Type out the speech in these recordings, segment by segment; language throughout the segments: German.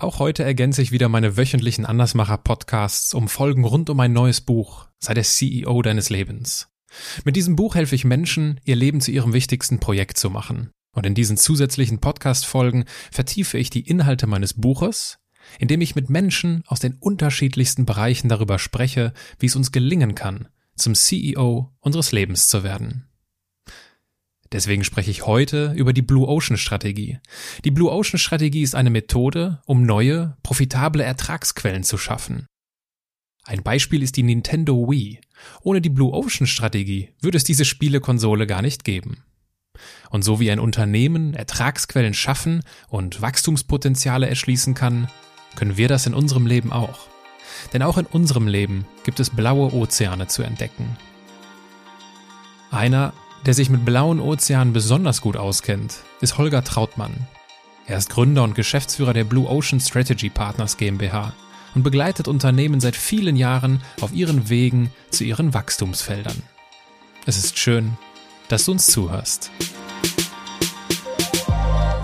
Auch heute ergänze ich wieder meine wöchentlichen Andersmacher-Podcasts um Folgen rund um ein neues Buch. Sei der CEO deines Lebens. Mit diesem Buch helfe ich Menschen, ihr Leben zu ihrem wichtigsten Projekt zu machen. Und in diesen zusätzlichen Podcast-Folgen vertiefe ich die Inhalte meines Buches, indem ich mit Menschen aus den unterschiedlichsten Bereichen darüber spreche, wie es uns gelingen kann, zum CEO unseres Lebens zu werden. Deswegen spreche ich heute über die Blue Ocean Strategie. Die Blue Ocean Strategie ist eine Methode, um neue, profitable Ertragsquellen zu schaffen. Ein Beispiel ist die Nintendo Wii. Ohne die Blue Ocean Strategie würde es diese Spielekonsole gar nicht geben. Und so wie ein Unternehmen Ertragsquellen schaffen und Wachstumspotenziale erschließen kann, können wir das in unserem Leben auch. Denn auch in unserem Leben gibt es blaue Ozeane zu entdecken. Einer der sich mit blauen Ozeanen besonders gut auskennt, ist Holger Trautmann. Er ist Gründer und Geschäftsführer der Blue Ocean Strategy Partners GmbH und begleitet Unternehmen seit vielen Jahren auf ihren Wegen zu ihren Wachstumsfeldern. Es ist schön, dass du uns zuhörst.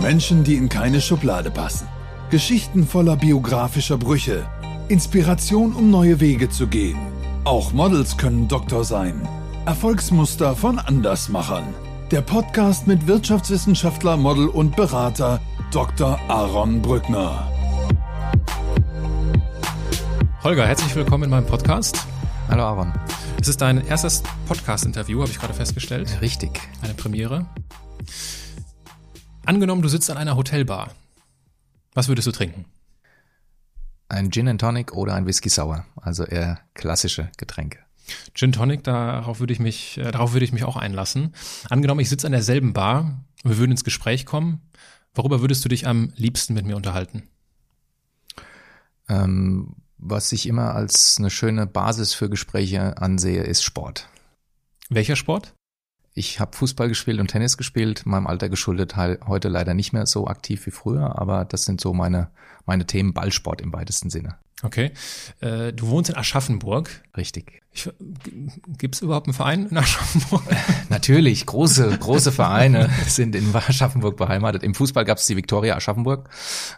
Menschen, die in keine Schublade passen. Geschichten voller biografischer Brüche. Inspiration, um neue Wege zu gehen. Auch Models können Doktor sein. Erfolgsmuster von Andersmachern. Der Podcast mit Wirtschaftswissenschaftler, Model und Berater Dr. Aaron Brückner. Holger, herzlich willkommen in meinem Podcast. Hallo Aaron. Es ist dein erstes Podcast-Interview, habe ich gerade festgestellt. Richtig. Eine Premiere. Angenommen, du sitzt an einer Hotelbar. Was würdest du trinken? Ein Gin and Tonic oder ein Whisky Sour, also eher klassische Getränke. Gin Tonic, darauf würde ich mich, äh, darauf würde ich mich auch einlassen. Angenommen, ich sitze an derselben Bar wir würden ins Gespräch kommen. Worüber würdest du dich am liebsten mit mir unterhalten? Ähm, was ich immer als eine schöne Basis für Gespräche ansehe, ist Sport. Welcher Sport? Ich habe Fußball gespielt und Tennis gespielt, meinem Alter geschuldet, heute leider nicht mehr so aktiv wie früher, aber das sind so meine, meine Themen Ballsport im weitesten Sinne. Okay. Äh, du wohnst in Aschaffenburg. Richtig. Gibt es überhaupt einen Verein in Aschaffenburg? Natürlich, große, große Vereine sind in Aschaffenburg beheimatet. Im Fußball gab es die Viktoria Aschaffenburg,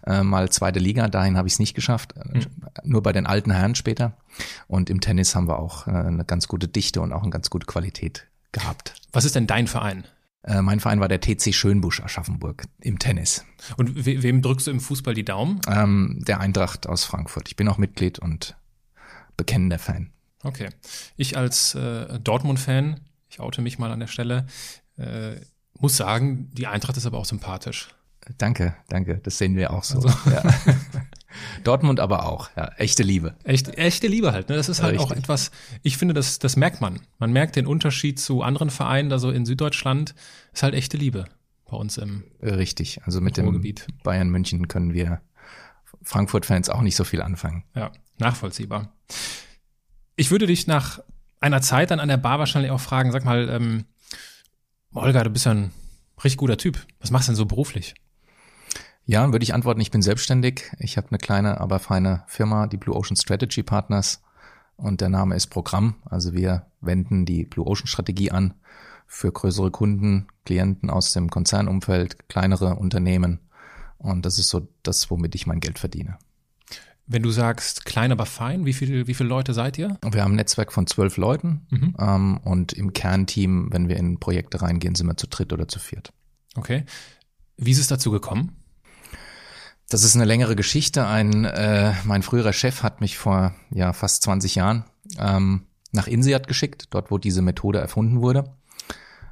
äh, mal zweite Liga, dahin habe ich es nicht geschafft, hm. nur bei den alten Herren später. Und im Tennis haben wir auch äh, eine ganz gute Dichte und auch eine ganz gute Qualität gehabt. Was ist denn dein Verein? Äh, mein Verein war der TC Schönbusch Aschaffenburg im Tennis. Und we wem drückst du im Fußball die Daumen? Ähm, der Eintracht aus Frankfurt. Ich bin auch Mitglied und bekennender Fan. Okay. Ich als äh, Dortmund-Fan, ich oute mich mal an der Stelle, äh, muss sagen, die Eintracht ist aber auch sympathisch. Danke, danke. Das sehen wir auch so. Also. Ja. Dortmund aber auch, ja. Echte Liebe. Echt, echte Liebe halt, ne? Das ist halt Richtig. auch etwas, ich finde, das, das merkt man. Man merkt den Unterschied zu anderen Vereinen, da so in Süddeutschland, ist halt echte Liebe bei uns im Richtig. Also mit dem Bayern München können wir Frankfurt-Fans auch nicht so viel anfangen. Ja, nachvollziehbar. Ich würde dich nach einer Zeit dann an der Bar wahrscheinlich auch fragen, sag mal, ähm, Olga, du bist ja ein richtig guter Typ. Was machst du denn so beruflich? Ja, würde ich antworten, ich bin selbstständig. Ich habe eine kleine, aber feine Firma, die Blue Ocean Strategy Partners. Und der Name ist Programm. Also wir wenden die Blue Ocean Strategie an für größere Kunden, Klienten aus dem Konzernumfeld, kleinere Unternehmen. Und das ist so das, womit ich mein Geld verdiene. Wenn du sagst klein, aber fein, wie viele wie viele Leute seid ihr? Wir haben ein Netzwerk von zwölf Leuten mhm. ähm, und im Kernteam, wenn wir in Projekte reingehen, sind wir zu dritt oder zu viert. Okay. Wie ist es dazu gekommen? Das ist eine längere Geschichte. Ein, äh, mein früherer Chef hat mich vor ja, fast 20 Jahren ähm, nach INSEAD geschickt, dort wo diese Methode erfunden wurde.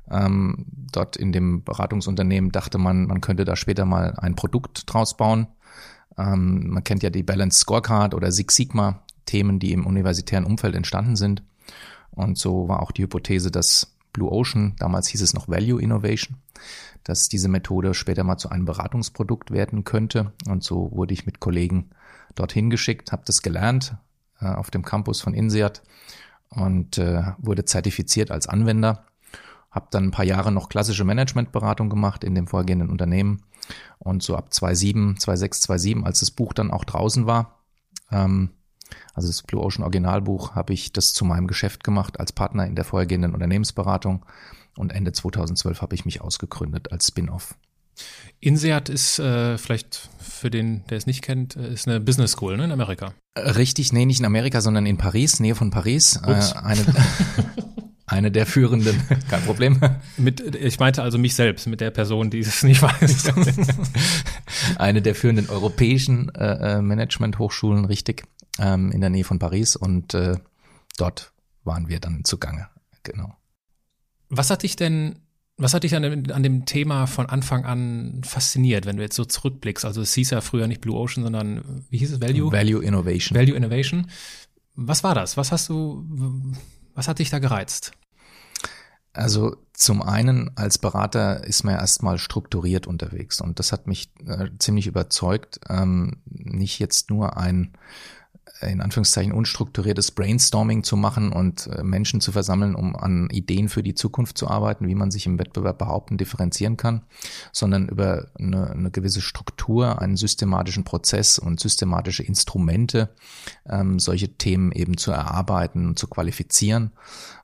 Ähm, dort in dem Beratungsunternehmen dachte man, man könnte da später mal ein Produkt draus bauen. Ähm, man kennt ja die Balance Scorecard oder Six Sigma, Themen, die im universitären Umfeld entstanden sind. Und so war auch die Hypothese, dass Blue Ocean, damals hieß es noch Value Innovation, dass diese Methode später mal zu einem Beratungsprodukt werden könnte. Und so wurde ich mit Kollegen dorthin geschickt, habe das gelernt äh, auf dem Campus von INSEAD und äh, wurde zertifiziert als Anwender. Habe dann ein paar Jahre noch klassische Managementberatung gemacht in dem vorgehenden Unternehmen. Und so ab 2007, 2006, 2007, als das Buch dann auch draußen war, ähm, also das Blue Ocean Originalbuch, habe ich das zu meinem Geschäft gemacht als Partner in der vorhergehenden Unternehmensberatung und Ende 2012 habe ich mich ausgegründet als Spin-off. INSEAD ist äh, vielleicht für den, der es nicht kennt, äh, ist eine Business School ne, in Amerika. Richtig, nee, nicht in Amerika, sondern in Paris, Nähe von Paris. Äh, eine, eine der führenden, kein Problem. Mit, ich meinte also mich selbst, mit der Person, die es nicht weiß. eine der führenden europäischen äh, äh, Management-Hochschulen, richtig, ähm, in der Nähe von Paris und äh, dort waren wir dann zugange, genau. Was hat dich denn was hat dich an dem, an dem Thema von Anfang an fasziniert, wenn du jetzt so zurückblickst? Also es hieß ja früher nicht Blue Ocean, sondern wie hieß es? Value? Value Innovation. Value Innovation. Was war das? Was hast du, was hat dich da gereizt? Also zum einen als Berater ist man erstmal strukturiert unterwegs und das hat mich äh, ziemlich überzeugt, ähm, nicht jetzt nur ein in Anführungszeichen unstrukturiertes Brainstorming zu machen und äh, Menschen zu versammeln, um an Ideen für die Zukunft zu arbeiten, wie man sich im Wettbewerb behaupten, differenzieren kann, sondern über eine, eine gewisse Struktur, einen systematischen Prozess und systematische Instrumente, ähm, solche Themen eben zu erarbeiten und zu qualifizieren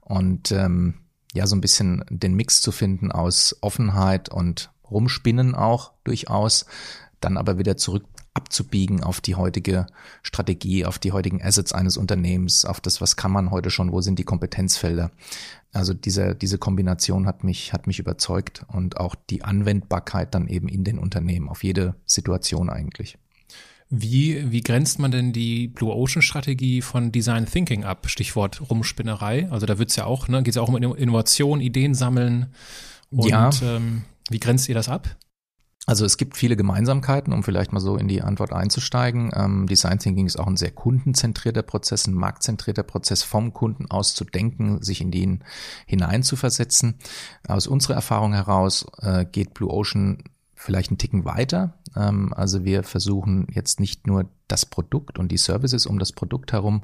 und ähm, ja, so ein bisschen den Mix zu finden aus Offenheit und Rumspinnen auch durchaus, dann aber wieder zurück abzubiegen auf die heutige Strategie, auf die heutigen Assets eines Unternehmens, auf das, was kann man heute schon, wo sind die Kompetenzfelder. Also diese, diese Kombination hat mich, hat mich überzeugt und auch die Anwendbarkeit dann eben in den Unternehmen, auf jede Situation eigentlich. Wie, wie grenzt man denn die Blue Ocean Strategie von Design Thinking ab? Stichwort Rumspinnerei. Also da wird's ja auch, ne, geht es ja auch um Innovation, Ideen sammeln. Und ja. ähm, wie grenzt ihr das ab? Also es gibt viele Gemeinsamkeiten, um vielleicht mal so in die Antwort einzusteigen. Ähm, Design Thinking ist auch ein sehr kundenzentrierter Prozess, ein marktzentrierter Prozess, vom Kunden aus zu denken, sich in den hineinzuversetzen. Aus unserer Erfahrung heraus äh, geht Blue Ocean vielleicht einen Ticken weiter. Ähm, also wir versuchen jetzt nicht nur das Produkt und die Services um das Produkt herum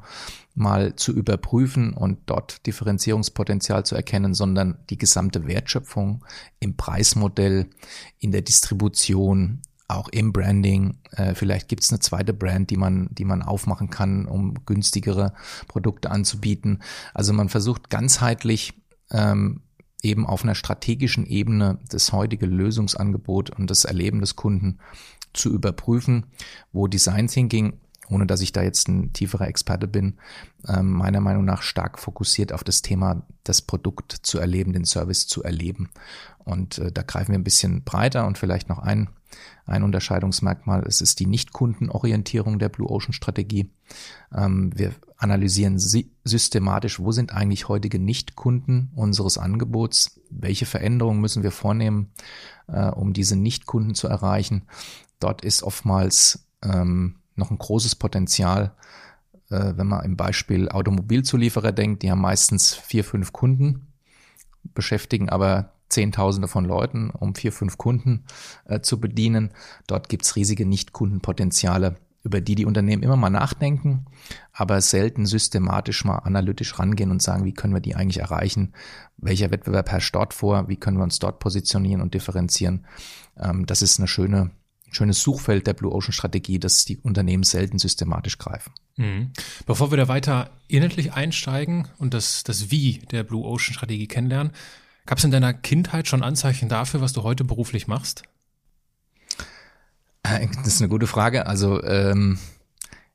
mal zu überprüfen und dort Differenzierungspotenzial zu erkennen, sondern die gesamte Wertschöpfung im Preismodell, in der Distribution, auch im Branding. Äh, vielleicht gibt es eine zweite Brand, die man, die man aufmachen kann, um günstigere Produkte anzubieten. Also man versucht ganzheitlich ähm, eben auf einer strategischen Ebene das heutige Lösungsangebot und das Erleben des Kunden zu überprüfen, wo Design Thinking, ohne dass ich da jetzt ein tieferer Experte bin, ähm, meiner Meinung nach stark fokussiert auf das Thema, das Produkt zu erleben, den Service zu erleben. Und äh, da greifen wir ein bisschen breiter und vielleicht noch ein, ein Unterscheidungsmerkmal. Es ist die Nicht-Kundenorientierung der Blue Ocean Strategie. Ähm, wir analysieren systematisch, wo sind eigentlich heutige Nicht-Kunden unseres Angebots? Welche Veränderungen müssen wir vornehmen, äh, um diese Nicht-Kunden zu erreichen? Dort ist oftmals ähm, noch ein großes Potenzial, äh, wenn man im Beispiel Automobilzulieferer denkt, die haben meistens vier, fünf Kunden, beschäftigen aber Zehntausende von Leuten, um vier, fünf Kunden äh, zu bedienen. Dort gibt's riesige Nicht-Kundenpotenziale, über die die Unternehmen immer mal nachdenken, aber selten systematisch mal analytisch rangehen und sagen, wie können wir die eigentlich erreichen? Welcher Wettbewerb herrscht dort vor? Wie können wir uns dort positionieren und differenzieren? Ähm, das ist eine schöne schönes Suchfeld der Blue Ocean Strategie, das die Unternehmen selten systematisch greifen. Mhm. Bevor wir da weiter inhaltlich einsteigen und das, das Wie der Blue Ocean Strategie kennenlernen, gab es in deiner Kindheit schon Anzeichen dafür, was du heute beruflich machst? Äh, das ist eine gute Frage. Also ähm,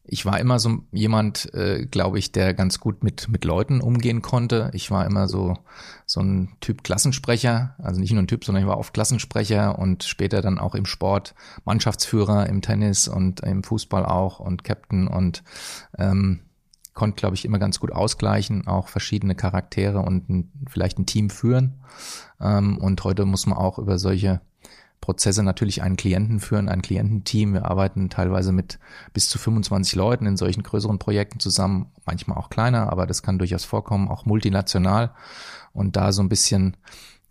ich war immer so jemand, äh, glaube ich, der ganz gut mit, mit Leuten umgehen konnte. Ich war immer so, so ein Typ Klassensprecher, also nicht nur ein Typ, sondern ich war oft Klassensprecher und später dann auch im Sport Mannschaftsführer im Tennis und im Fußball auch und Captain und ähm, konnte, glaube ich, immer ganz gut ausgleichen, auch verschiedene Charaktere und ein, vielleicht ein Team führen. Ähm, und heute muss man auch über solche Prozesse natürlich einen Klienten führen, ein Kliententeam. Wir arbeiten teilweise mit bis zu 25 Leuten in solchen größeren Projekten zusammen, manchmal auch kleiner, aber das kann durchaus vorkommen, auch multinational. Und da so ein bisschen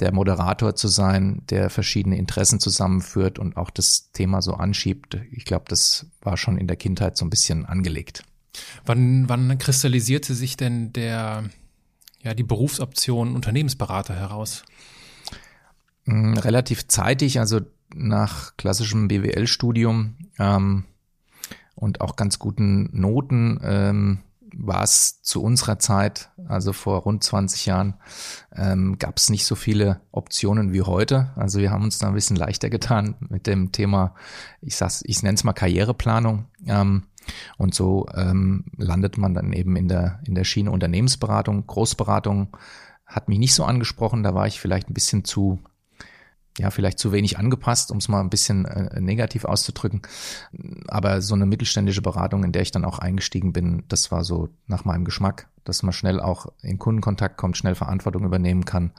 der Moderator zu sein, der verschiedene Interessen zusammenführt und auch das Thema so anschiebt. Ich glaube, das war schon in der Kindheit so ein bisschen angelegt. Wann, wann kristallisierte sich denn der, ja, die Berufsoption Unternehmensberater heraus? Relativ zeitig, also nach klassischem BWL-Studium ähm, und auch ganz guten Noten, ähm, war es zu unserer Zeit, also vor rund 20 Jahren, ähm, gab es nicht so viele Optionen wie heute. Also wir haben uns da ein bisschen leichter getan mit dem Thema, ich sag's, ich nenne es mal Karriereplanung. Ähm, und so ähm, landet man dann eben in der, in der Schiene Unternehmensberatung, Großberatung hat mich nicht so angesprochen, da war ich vielleicht ein bisschen zu ja, vielleicht zu wenig angepasst, um es mal ein bisschen äh, negativ auszudrücken. Aber so eine mittelständische Beratung, in der ich dann auch eingestiegen bin, das war so nach meinem Geschmack, dass man schnell auch in Kundenkontakt kommt, schnell Verantwortung übernehmen kann.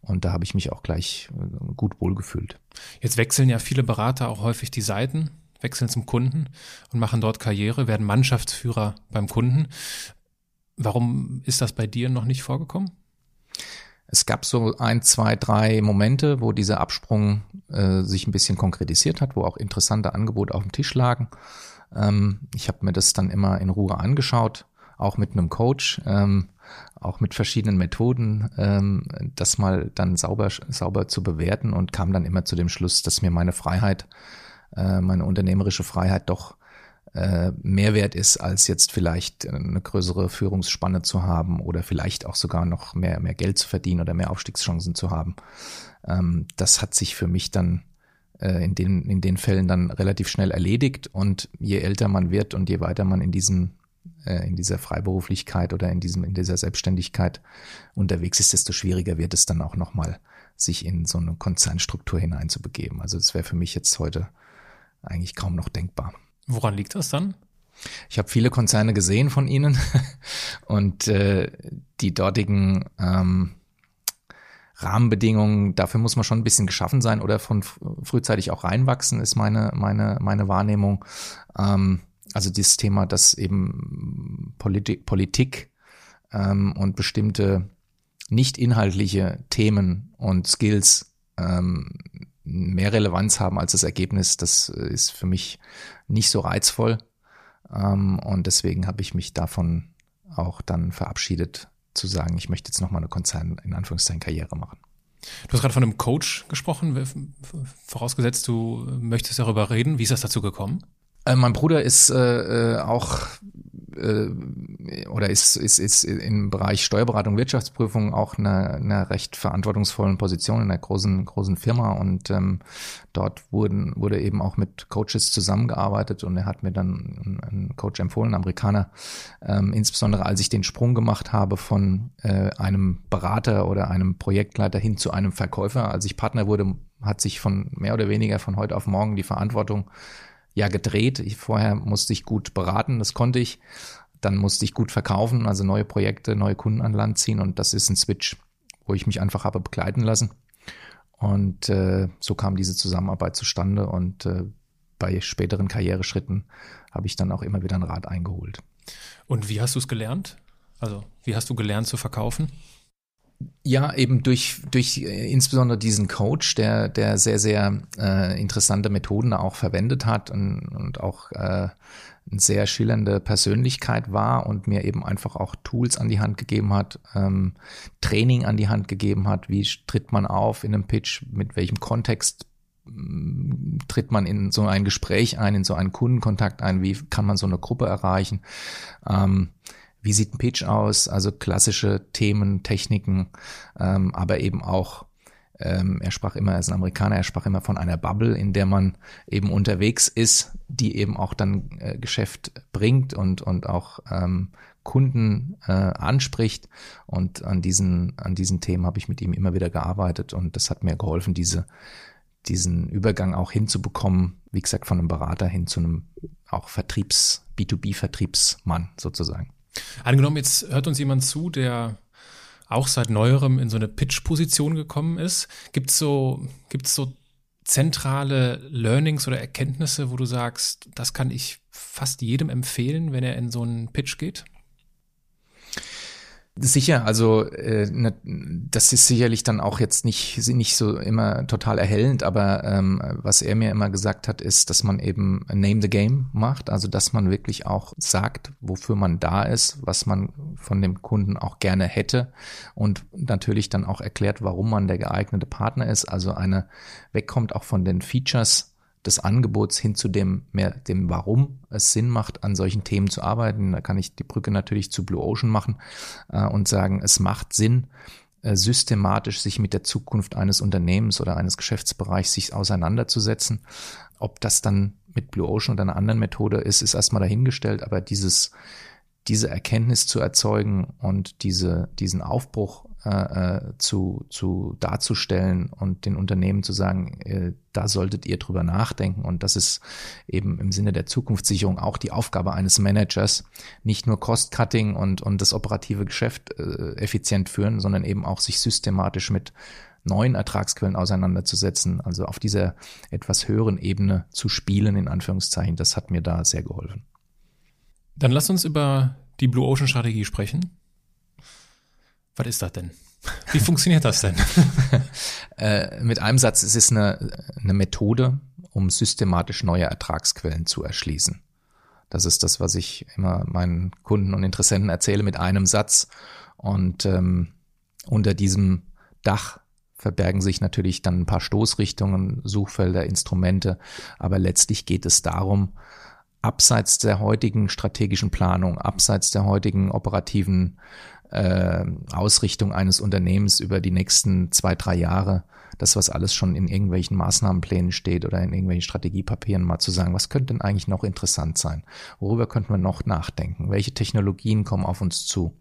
Und da habe ich mich auch gleich äh, gut wohlgefühlt. Jetzt wechseln ja viele Berater auch häufig die Seiten, wechseln zum Kunden und machen dort Karriere, werden Mannschaftsführer beim Kunden. Warum ist das bei dir noch nicht vorgekommen? Es gab so ein, zwei, drei Momente, wo dieser Absprung äh, sich ein bisschen konkretisiert hat, wo auch interessante Angebote auf dem Tisch lagen. Ähm, ich habe mir das dann immer in Ruhe angeschaut, auch mit einem Coach, ähm, auch mit verschiedenen Methoden, ähm, das mal dann sauber, sauber zu bewerten und kam dann immer zu dem Schluss, dass mir meine Freiheit, äh, meine unternehmerische Freiheit doch Mehrwert ist, als jetzt vielleicht eine größere Führungsspanne zu haben oder vielleicht auch sogar noch mehr, mehr Geld zu verdienen oder mehr Aufstiegschancen zu haben. Ähm, das hat sich für mich dann äh, in, den, in den Fällen dann relativ schnell erledigt und je älter man wird und je weiter man in diesem äh, in dieser Freiberuflichkeit oder in diesem in dieser Selbstständigkeit unterwegs ist, desto schwieriger wird es dann auch nochmal, sich in so eine Konzernstruktur hineinzubegeben. Also das wäre für mich jetzt heute eigentlich kaum noch denkbar. Woran liegt das dann? Ich habe viele Konzerne gesehen von Ihnen und äh, die dortigen ähm, Rahmenbedingungen, dafür muss man schon ein bisschen geschaffen sein oder von frühzeitig auch reinwachsen, ist meine, meine, meine Wahrnehmung. Ähm, also dieses Thema, dass eben Politik, Politik ähm, und bestimmte nicht inhaltliche Themen und Skills ähm, mehr Relevanz haben als das Ergebnis, das ist für mich nicht so reizvoll. Ähm, und deswegen habe ich mich davon auch dann verabschiedet, zu sagen, ich möchte jetzt nochmal eine Konzern, in Anführungszeichen, Karriere machen. Du hast gerade von einem Coach gesprochen, vorausgesetzt, du möchtest darüber reden. Wie ist das dazu gekommen? Äh, mein Bruder ist äh, äh auch äh, oder ist, ist, ist im Bereich Steuerberatung, Wirtschaftsprüfung auch eine, eine recht verantwortungsvollen Position in einer großen, großen Firma. Und ähm, dort wurden, wurde eben auch mit Coaches zusammengearbeitet. Und er hat mir dann einen Coach empfohlen, Amerikaner, ähm, insbesondere als ich den Sprung gemacht habe von äh, einem Berater oder einem Projektleiter hin zu einem Verkäufer. Als ich Partner wurde, hat sich von mehr oder weniger von heute auf morgen die Verantwortung ja gedreht. Ich, vorher musste ich gut beraten, das konnte ich. Dann musste ich gut verkaufen, also neue Projekte, neue Kunden an Land ziehen und das ist ein Switch, wo ich mich einfach habe begleiten lassen. Und äh, so kam diese Zusammenarbeit zustande und äh, bei späteren Karriereschritten habe ich dann auch immer wieder einen Rat eingeholt. Und wie hast du es gelernt? Also wie hast du gelernt zu verkaufen? Ja, eben durch, durch äh, insbesondere diesen Coach, der, der sehr, sehr äh, interessante Methoden auch verwendet hat und, und auch äh, eine sehr schillernde Persönlichkeit war und mir eben einfach auch Tools an die Hand gegeben hat, ähm, Training an die Hand gegeben hat, wie tritt man auf in einem Pitch, mit welchem Kontext mm, tritt man in so ein Gespräch ein, in so einen Kundenkontakt ein, wie kann man so eine Gruppe erreichen. Ähm, wie sieht ein Pitch aus, also klassische Themen, Techniken, ähm, aber eben auch, ähm, er sprach immer, er ist ein Amerikaner, er sprach immer von einer Bubble, in der man eben unterwegs ist, die eben auch dann äh, Geschäft bringt und, und auch ähm, Kunden äh, anspricht. Und an diesen, an diesen Themen habe ich mit ihm immer wieder gearbeitet und das hat mir geholfen, diese, diesen Übergang auch hinzubekommen, wie gesagt, von einem Berater hin zu einem auch Vertriebs, B2B-Vertriebsmann sozusagen. Angenommen, jetzt hört uns jemand zu, der auch seit neuerem in so eine Pitch-Position gekommen ist. Gibt es so, gibt's so zentrale Learnings oder Erkenntnisse, wo du sagst, das kann ich fast jedem empfehlen, wenn er in so einen Pitch geht? Sicher, also äh, ne, das ist sicherlich dann auch jetzt nicht, nicht so immer total erhellend, aber ähm, was er mir immer gesagt hat, ist, dass man eben Name the Game macht, also dass man wirklich auch sagt, wofür man da ist, was man von dem Kunden auch gerne hätte und natürlich dann auch erklärt, warum man der geeignete Partner ist, also eine wegkommt auch von den Features des Angebots hin zu dem mehr dem Warum es Sinn macht, an solchen Themen zu arbeiten. Da kann ich die Brücke natürlich zu Blue Ocean machen äh, und sagen, es macht Sinn, äh, systematisch sich mit der Zukunft eines Unternehmens oder eines Geschäftsbereichs sich auseinanderzusetzen. Ob das dann mit Blue Ocean oder einer anderen Methode ist, ist erstmal dahingestellt, aber dieses diese Erkenntnis zu erzeugen und diese, diesen Aufbruch äh, zu, zu darzustellen und den Unternehmen zu sagen, äh, da solltet ihr drüber nachdenken. Und das ist eben im Sinne der Zukunftssicherung auch die Aufgabe eines Managers, nicht nur Cost-Cutting und, und das operative Geschäft äh, effizient führen, sondern eben auch sich systematisch mit neuen Ertragsquellen auseinanderzusetzen, also auf dieser etwas höheren Ebene zu spielen, in Anführungszeichen, das hat mir da sehr geholfen. Dann lass uns über die Blue Ocean Strategie sprechen. Was ist das denn? Wie funktioniert das denn? äh, mit einem Satz, es ist eine, eine Methode, um systematisch neue Ertragsquellen zu erschließen. Das ist das, was ich immer meinen Kunden und Interessenten erzähle mit einem Satz. Und ähm, unter diesem Dach verbergen sich natürlich dann ein paar Stoßrichtungen, Suchfelder, Instrumente. Aber letztlich geht es darum, abseits der heutigen strategischen Planung, abseits der heutigen operativen äh, Ausrichtung eines Unternehmens über die nächsten zwei, drei Jahre, das, was alles schon in irgendwelchen Maßnahmenplänen steht oder in irgendwelchen Strategiepapieren, mal zu sagen, was könnte denn eigentlich noch interessant sein? Worüber könnten wir noch nachdenken? Welche Technologien kommen auf uns zu?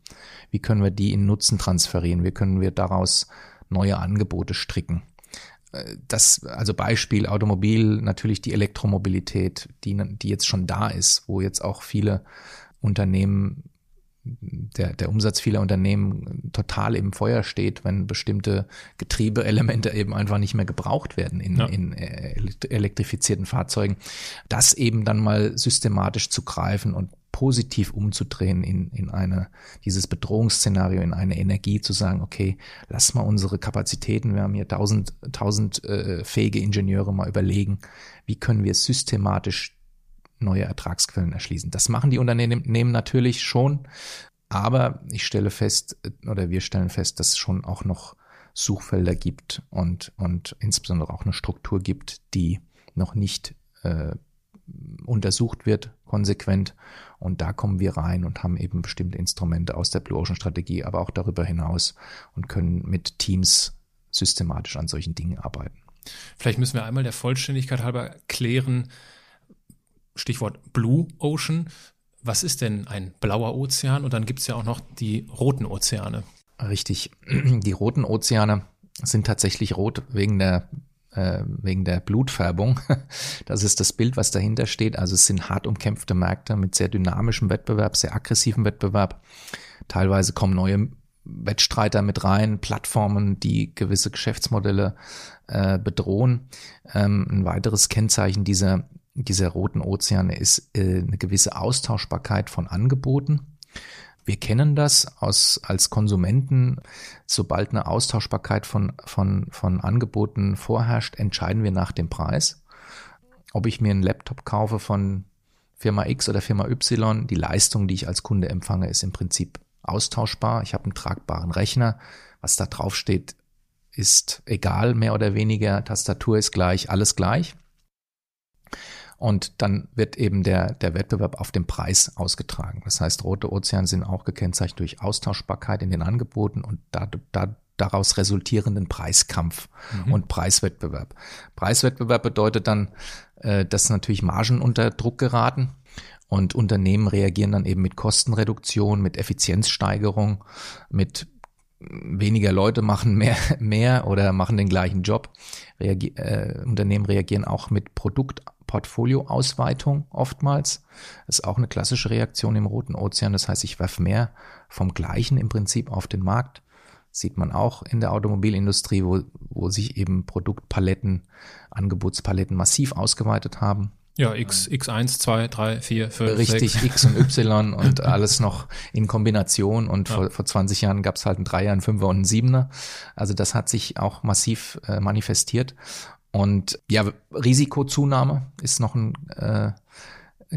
Wie können wir die in Nutzen transferieren? Wie können wir daraus neue Angebote stricken? Äh, das, also Beispiel Automobil, natürlich die Elektromobilität, die, die jetzt schon da ist, wo jetzt auch viele Unternehmen der, der Umsatz vieler Unternehmen total im Feuer steht, wenn bestimmte Getriebeelemente eben einfach nicht mehr gebraucht werden in, ja. in äh, elektrifizierten Fahrzeugen, das eben dann mal systematisch zu greifen und positiv umzudrehen in, in eine, dieses Bedrohungsszenario, in eine Energie zu sagen, okay, lass mal unsere Kapazitäten, wir haben hier tausend, tausend äh, fähige Ingenieure mal überlegen, wie können wir systematisch neue Ertragsquellen erschließen. Das machen die Unternehmen natürlich schon, aber ich stelle fest, oder wir stellen fest, dass es schon auch noch Suchfelder gibt und, und insbesondere auch eine Struktur gibt, die noch nicht äh, untersucht wird, konsequent. Und da kommen wir rein und haben eben bestimmte Instrumente aus der Blue Ocean Strategie, aber auch darüber hinaus und können mit Teams systematisch an solchen Dingen arbeiten. Vielleicht müssen wir einmal der Vollständigkeit halber klären, Stichwort Blue Ocean. Was ist denn ein blauer Ozean? Und dann gibt es ja auch noch die roten Ozeane. Richtig. Die roten Ozeane sind tatsächlich rot wegen der äh, wegen der Blutfärbung. Das ist das Bild, was dahinter steht. Also es sind hart umkämpfte Märkte mit sehr dynamischem Wettbewerb, sehr aggressivem Wettbewerb. Teilweise kommen neue Wettstreiter mit rein, Plattformen, die gewisse Geschäftsmodelle äh, bedrohen. Ähm, ein weiteres Kennzeichen dieser dieser roten Ozeane ist äh, eine gewisse Austauschbarkeit von Angeboten. Wir kennen das aus, als Konsumenten. Sobald eine Austauschbarkeit von, von, von Angeboten vorherrscht, entscheiden wir nach dem Preis. Ob ich mir einen Laptop kaufe von Firma X oder Firma Y, die Leistung, die ich als Kunde empfange, ist im Prinzip austauschbar. Ich habe einen tragbaren Rechner. Was da drauf steht, ist egal, mehr oder weniger. Tastatur ist gleich, alles gleich. Und dann wird eben der, der Wettbewerb auf den Preis ausgetragen. Das heißt, rote Ozeane sind auch gekennzeichnet durch Austauschbarkeit in den Angeboten und da, da, daraus resultierenden Preiskampf mhm. und Preiswettbewerb. Preiswettbewerb bedeutet dann, äh, dass natürlich Margen unter Druck geraten. Und Unternehmen reagieren dann eben mit Kostenreduktion, mit Effizienzsteigerung, mit weniger Leute machen mehr, mehr oder machen den gleichen Job. Reagier, äh, Unternehmen reagieren auch mit Produkt Portfolioausweitung oftmals. Das ist auch eine klassische Reaktion im Roten Ozean. Das heißt, ich werfe mehr vom Gleichen im Prinzip auf den Markt. Sieht man auch in der Automobilindustrie, wo, wo sich eben Produktpaletten, Angebotspaletten massiv ausgeweitet haben. Ja, X, X1, 2, 3, 4, 5, Richtig, 6. X und Y und alles noch in Kombination. Und ja. vor, vor 20 Jahren gab es halt ein Dreier, ein Fünfer und ein Siebener. Also das hat sich auch massiv äh, manifestiert. Und ja, Risikozunahme ist noch ein äh,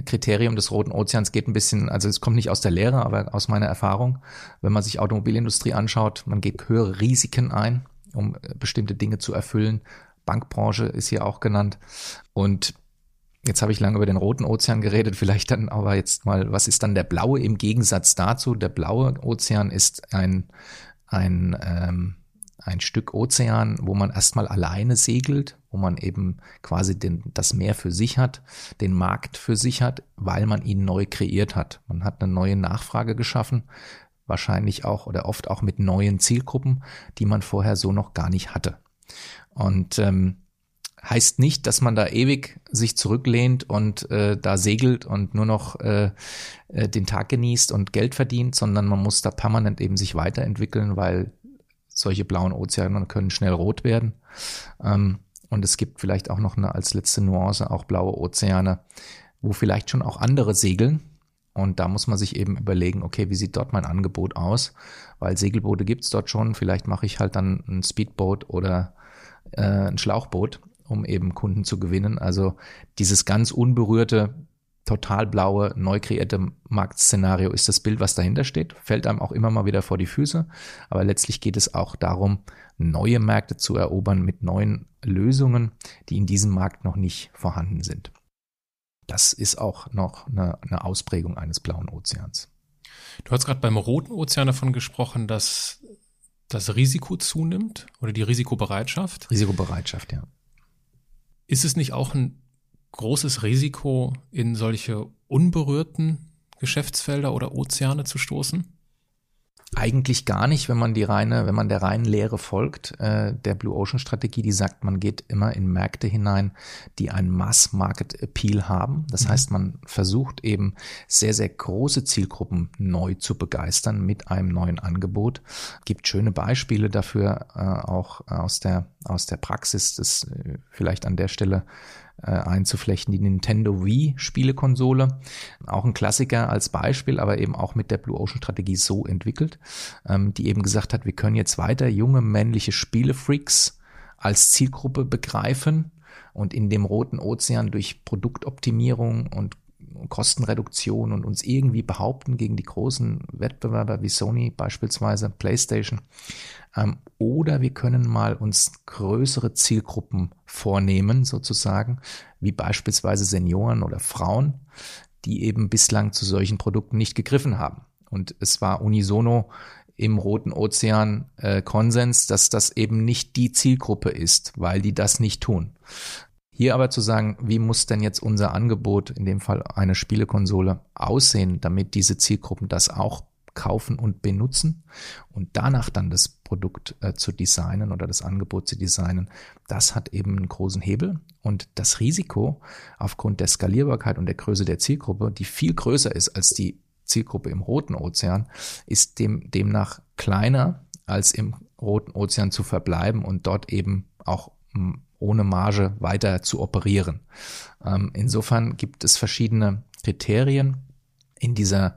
Kriterium des Roten Ozeans, geht ein bisschen, also es kommt nicht aus der Lehre, aber aus meiner Erfahrung. Wenn man sich Automobilindustrie anschaut, man geht höhere Risiken ein, um äh, bestimmte Dinge zu erfüllen. Bankbranche ist hier auch genannt. Und Jetzt habe ich lange über den roten Ozean geredet, vielleicht dann aber jetzt mal, was ist dann der blaue im Gegensatz dazu? Der blaue Ozean ist ein, ein, ähm, ein Stück Ozean, wo man erstmal alleine segelt, wo man eben quasi den, das Meer für sich hat, den Markt für sich hat, weil man ihn neu kreiert hat. Man hat eine neue Nachfrage geschaffen, wahrscheinlich auch oder oft auch mit neuen Zielgruppen, die man vorher so noch gar nicht hatte. Und ähm, heißt nicht, dass man da ewig sich zurücklehnt und äh, da segelt und nur noch äh, äh, den Tag genießt und Geld verdient, sondern man muss da permanent eben sich weiterentwickeln, weil solche blauen Ozeane können schnell rot werden. Ähm, und es gibt vielleicht auch noch eine als letzte Nuance auch blaue Ozeane, wo vielleicht schon auch andere segeln. Und da muss man sich eben überlegen, okay, wie sieht dort mein Angebot aus? Weil Segelboote gibt's dort schon. Vielleicht mache ich halt dann ein Speedboot oder äh, ein Schlauchboot um eben Kunden zu gewinnen. Also dieses ganz unberührte, total blaue, neu kreierte Marktszenario ist das Bild, was dahinter steht, fällt einem auch immer mal wieder vor die Füße. Aber letztlich geht es auch darum, neue Märkte zu erobern mit neuen Lösungen, die in diesem Markt noch nicht vorhanden sind. Das ist auch noch eine, eine Ausprägung eines blauen Ozeans. Du hast gerade beim Roten Ozean davon gesprochen, dass das Risiko zunimmt oder die Risikobereitschaft. Risikobereitschaft, ja. Ist es nicht auch ein großes Risiko, in solche unberührten Geschäftsfelder oder Ozeane zu stoßen? Eigentlich gar nicht, wenn man die reine, wenn man der reinen Lehre folgt, äh, der Blue Ocean Strategie, die sagt, man geht immer in Märkte hinein, die einen Mass Market Appeal haben. Das mhm. heißt, man versucht eben sehr, sehr große Zielgruppen neu zu begeistern mit einem neuen Angebot. Gibt schöne Beispiele dafür, äh, auch aus der, aus der Praxis, das äh, vielleicht an der Stelle äh, einzuflechten, die Nintendo Wii Spielekonsole. Auch ein Klassiker als Beispiel, aber eben auch mit der Blue Ocean Strategie so entwickelt, ähm, die eben gesagt hat, wir können jetzt weiter junge männliche Spielefreaks als Zielgruppe begreifen und in dem roten Ozean durch Produktoptimierung und Kostenreduktion und uns irgendwie behaupten gegen die großen Wettbewerber wie Sony beispielsweise, PlayStation. Ähm, oder wir können mal uns größere Zielgruppen vornehmen, sozusagen, wie beispielsweise Senioren oder Frauen, die eben bislang zu solchen Produkten nicht gegriffen haben. Und es war unisono im Roten Ozean äh, Konsens, dass das eben nicht die Zielgruppe ist, weil die das nicht tun. Hier aber zu sagen, wie muss denn jetzt unser Angebot, in dem Fall eine Spielekonsole, aussehen, damit diese Zielgruppen das auch kaufen und benutzen und danach dann das Produkt äh, zu designen oder das Angebot zu designen, das hat eben einen großen Hebel und das Risiko aufgrund der Skalierbarkeit und der Größe der Zielgruppe, die viel größer ist als die Zielgruppe im Roten Ozean, ist dem, demnach kleiner als im Roten Ozean zu verbleiben und dort eben auch hm, ohne Marge weiter zu operieren. Ähm, insofern gibt es verschiedene Kriterien in dieser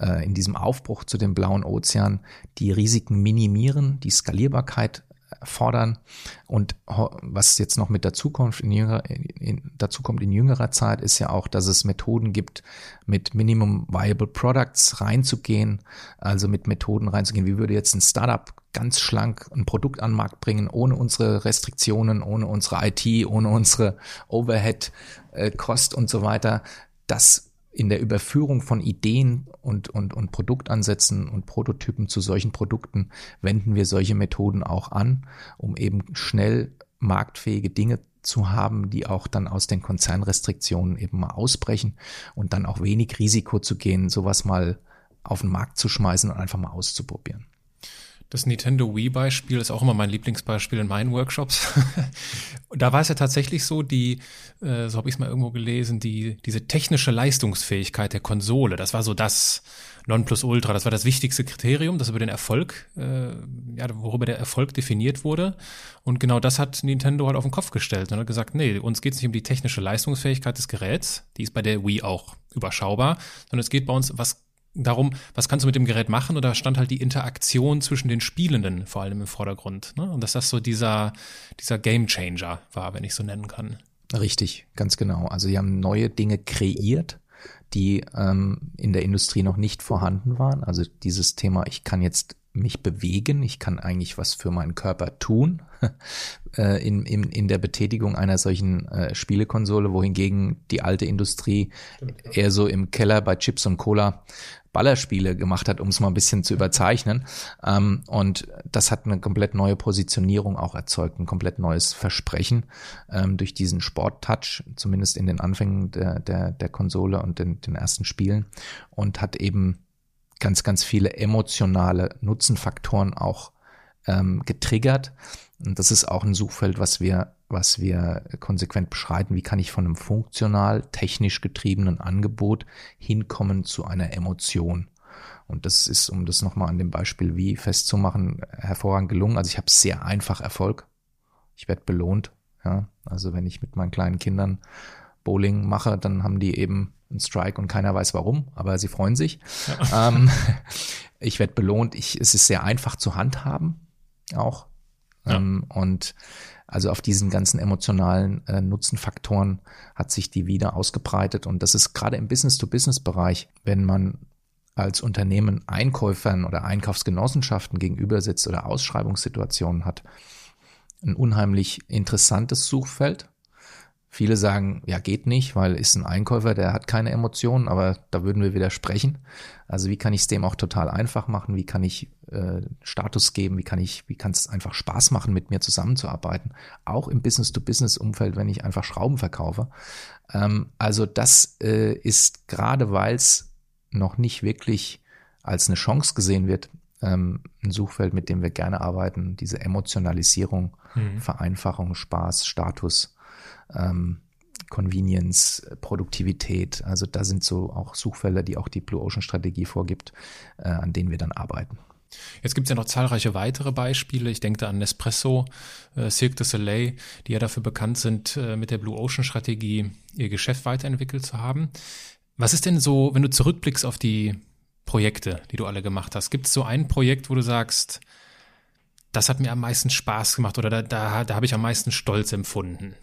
äh, in diesem Aufbruch zu dem blauen Ozean, die Risiken minimieren, die Skalierbarkeit fordern und was jetzt noch mit dazu kommt in, jüngerer, in, dazu kommt in jüngerer Zeit ist ja auch, dass es Methoden gibt, mit Minimum Viable Products reinzugehen, also mit Methoden reinzugehen. Wie würde jetzt ein Startup ganz schlank ein Produkt an den Markt bringen, ohne unsere Restriktionen, ohne unsere IT, ohne unsere Overhead, äh, und so weiter. Das in der Überführung von Ideen und, und, und Produktansätzen und Prototypen zu solchen Produkten wenden wir solche Methoden auch an, um eben schnell marktfähige Dinge zu haben, die auch dann aus den Konzernrestriktionen eben mal ausbrechen und dann auch wenig Risiko zu gehen, sowas mal auf den Markt zu schmeißen und einfach mal auszuprobieren. Das Nintendo Wii-Beispiel ist auch immer mein Lieblingsbeispiel in meinen Workshops. da war es ja tatsächlich so, die, äh, so habe ich es mal irgendwo gelesen, die, diese technische Leistungsfähigkeit der Konsole, das war so das Nonplusultra, das war das wichtigste Kriterium, das über den Erfolg, äh, ja, worüber der Erfolg definiert wurde. Und genau das hat Nintendo halt auf den Kopf gestellt und hat gesagt, nee, uns geht es nicht um die technische Leistungsfähigkeit des Geräts, die ist bei der Wii auch überschaubar, sondern es geht bei uns, was darum, was kannst du mit dem Gerät machen? Und da stand halt die Interaktion zwischen den Spielenden vor allem im Vordergrund. Ne? Und dass das so dieser, dieser Game Changer war, wenn ich so nennen kann. Richtig, ganz genau. Also sie haben neue Dinge kreiert, die ähm, in der Industrie noch nicht vorhanden waren. Also dieses Thema, ich kann jetzt mich bewegen, ich kann eigentlich was für meinen Körper tun. Äh, in, in, in der Betätigung einer solchen äh, Spielekonsole, wohingegen die alte Industrie eher so im Keller bei Chips und Cola Ballerspiele gemacht hat, um es mal ein bisschen zu überzeichnen. Ähm, und das hat eine komplett neue Positionierung auch erzeugt, ein komplett neues Versprechen ähm, durch diesen Sport-Touch, zumindest in den Anfängen der, der, der Konsole und den, den ersten Spielen. Und hat eben ganz, ganz viele emotionale Nutzenfaktoren auch ähm, getriggert. Und das ist auch ein Suchfeld, was wir, was wir konsequent beschreiten. Wie kann ich von einem funktional, technisch getriebenen Angebot hinkommen zu einer Emotion? Und das ist, um das nochmal an dem Beispiel wie festzumachen, hervorragend gelungen. Also ich habe sehr einfach Erfolg. Ich werde belohnt. Ja, also wenn ich mit meinen kleinen Kindern Bowling mache, dann haben die eben einen Strike und keiner weiß warum, aber sie freuen sich. Ja. Ähm, ich werde belohnt. Ich, es ist sehr einfach zu handhaben, auch. Ja. Ähm, und also auf diesen ganzen emotionalen äh, Nutzenfaktoren hat sich die wieder ausgebreitet. Und das ist gerade im Business-to-Business-Bereich, wenn man als Unternehmen Einkäufern oder Einkaufsgenossenschaften gegenüber sitzt oder Ausschreibungssituationen hat, ein unheimlich interessantes Suchfeld, Viele sagen, ja, geht nicht, weil ist ein Einkäufer, der hat keine Emotionen, aber da würden wir widersprechen. Also wie kann ich es dem auch total einfach machen? Wie kann ich äh, Status geben? Wie kann ich, wie kann es einfach Spaß machen, mit mir zusammenzuarbeiten? Auch im Business-to-Business-Umfeld, wenn ich einfach Schrauben verkaufe. Ähm, also das äh, ist gerade, weil es noch nicht wirklich als eine Chance gesehen wird, ähm, ein Suchfeld, mit dem wir gerne arbeiten. Diese Emotionalisierung, mhm. Vereinfachung, Spaß, Status ähm, Convenience, Produktivität. Also da sind so auch Suchfelder, die auch die Blue Ocean Strategie vorgibt, äh, an denen wir dann arbeiten. Jetzt gibt es ja noch zahlreiche weitere Beispiele. Ich denke da an Nespresso, äh, Cirque du Soleil, die ja dafür bekannt sind, äh, mit der Blue Ocean Strategie ihr Geschäft weiterentwickelt zu haben. Was ist denn so, wenn du zurückblickst auf die Projekte, die du alle gemacht hast? Gibt es so ein Projekt, wo du sagst, das hat mir am meisten Spaß gemacht oder da, da, da habe ich am meisten Stolz empfunden?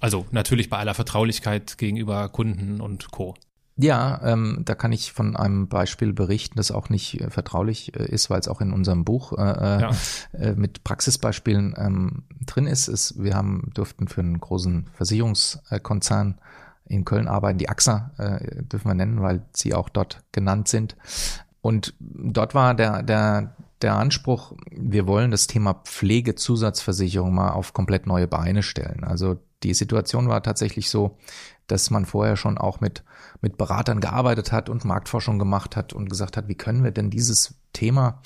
Also natürlich bei aller Vertraulichkeit gegenüber Kunden und Co. Ja, ähm, da kann ich von einem Beispiel berichten, das auch nicht äh, vertraulich äh, ist, weil es auch in unserem Buch äh, äh ja. äh, mit Praxisbeispielen ähm, drin ist. ist. Wir haben durften für einen großen Versicherungskonzern in Köln arbeiten, die AXA äh, dürfen wir nennen, weil sie auch dort genannt sind. Und dort war der, der, der Anspruch, wir wollen das Thema Pflegezusatzversicherung mal auf komplett neue Beine stellen. Also die Situation war tatsächlich so, dass man vorher schon auch mit, mit Beratern gearbeitet hat und Marktforschung gemacht hat und gesagt hat, wie können wir denn dieses Thema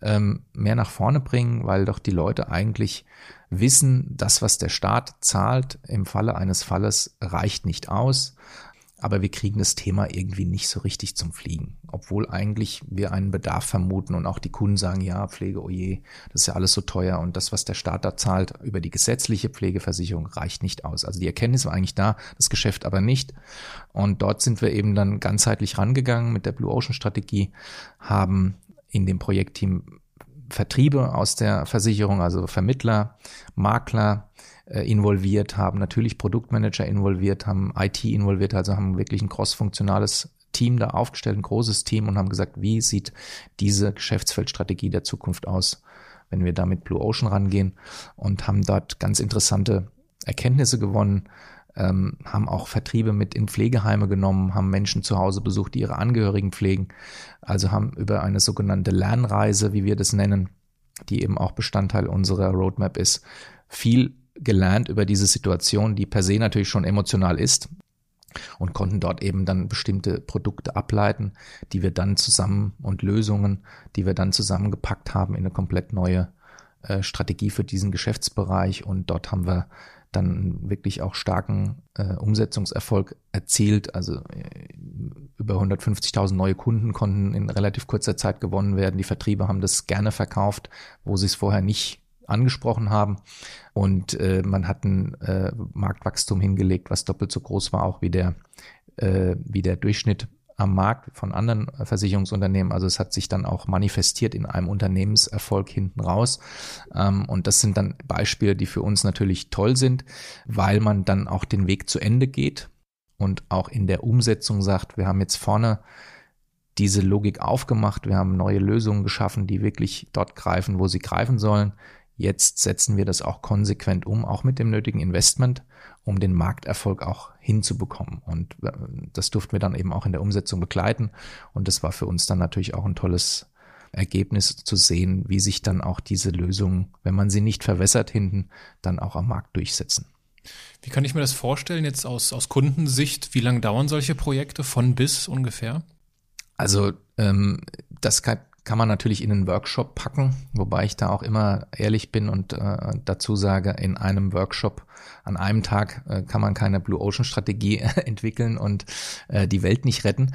ähm, mehr nach vorne bringen, weil doch die Leute eigentlich wissen, das, was der Staat zahlt im Falle eines Falles, reicht nicht aus aber wir kriegen das Thema irgendwie nicht so richtig zum Fliegen. Obwohl eigentlich wir einen Bedarf vermuten und auch die Kunden sagen, ja, Pflege, oh je, das ist ja alles so teuer und das, was der Staat da zahlt über die gesetzliche Pflegeversicherung, reicht nicht aus. Also die Erkenntnis war eigentlich da, das Geschäft aber nicht. Und dort sind wir eben dann ganzheitlich rangegangen mit der Blue Ocean Strategie, haben in dem Projektteam Vertriebe aus der Versicherung, also Vermittler, Makler, involviert, haben natürlich Produktmanager involviert, haben IT involviert, also haben wirklich ein crossfunktionales Team da aufgestellt, ein großes Team und haben gesagt, wie sieht diese Geschäftsfeldstrategie der Zukunft aus, wenn wir da mit Blue Ocean rangehen und haben dort ganz interessante Erkenntnisse gewonnen, ähm, haben auch Vertriebe mit in Pflegeheime genommen, haben Menschen zu Hause besucht, die ihre Angehörigen pflegen, also haben über eine sogenannte Lernreise, wie wir das nennen, die eben auch Bestandteil unserer Roadmap ist, viel gelernt über diese Situation, die per se natürlich schon emotional ist und konnten dort eben dann bestimmte Produkte ableiten, die wir dann zusammen und Lösungen, die wir dann zusammengepackt haben in eine komplett neue äh, Strategie für diesen Geschäftsbereich und dort haben wir dann wirklich auch starken äh, Umsetzungserfolg erzielt. Also äh, über 150.000 neue Kunden konnten in relativ kurzer Zeit gewonnen werden. Die Vertriebe haben das gerne verkauft, wo sie es vorher nicht angesprochen haben. Und äh, man hat ein äh, Marktwachstum hingelegt, was doppelt so groß war, auch wie der, äh, wie der Durchschnitt am Markt von anderen Versicherungsunternehmen. Also es hat sich dann auch manifestiert in einem Unternehmenserfolg hinten raus. Ähm, und das sind dann Beispiele, die für uns natürlich toll sind, weil man dann auch den Weg zu Ende geht und auch in der Umsetzung sagt, wir haben jetzt vorne diese Logik aufgemacht. Wir haben neue Lösungen geschaffen, die wirklich dort greifen, wo sie greifen sollen. Jetzt setzen wir das auch konsequent um, auch mit dem nötigen Investment, um den Markterfolg auch hinzubekommen. Und äh, das durften wir dann eben auch in der Umsetzung begleiten. Und das war für uns dann natürlich auch ein tolles Ergebnis zu sehen, wie sich dann auch diese Lösungen, wenn man sie nicht verwässert hinten, dann auch am Markt durchsetzen. Wie kann ich mir das vorstellen jetzt aus, aus Kundensicht? Wie lange dauern solche Projekte von bis ungefähr? Also ähm, das kann, kann man natürlich in einen Workshop packen, wobei ich da auch immer ehrlich bin und äh, dazu sage, in einem Workshop an einem Tag äh, kann man keine Blue Ocean Strategie entwickeln und äh, die Welt nicht retten.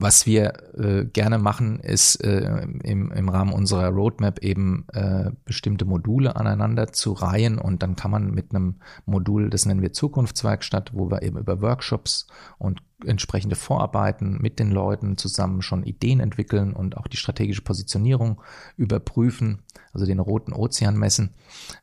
Was wir äh, gerne machen, ist äh, im, im Rahmen unserer Roadmap eben äh, bestimmte Module aneinander zu reihen und dann kann man mit einem Modul, das nennen wir Zukunftswerkstatt, wo wir eben über Workshops und entsprechende Vorarbeiten mit den Leuten zusammen schon Ideen entwickeln und auch die strategische Positionierung überprüfen, also den roten Ozean messen.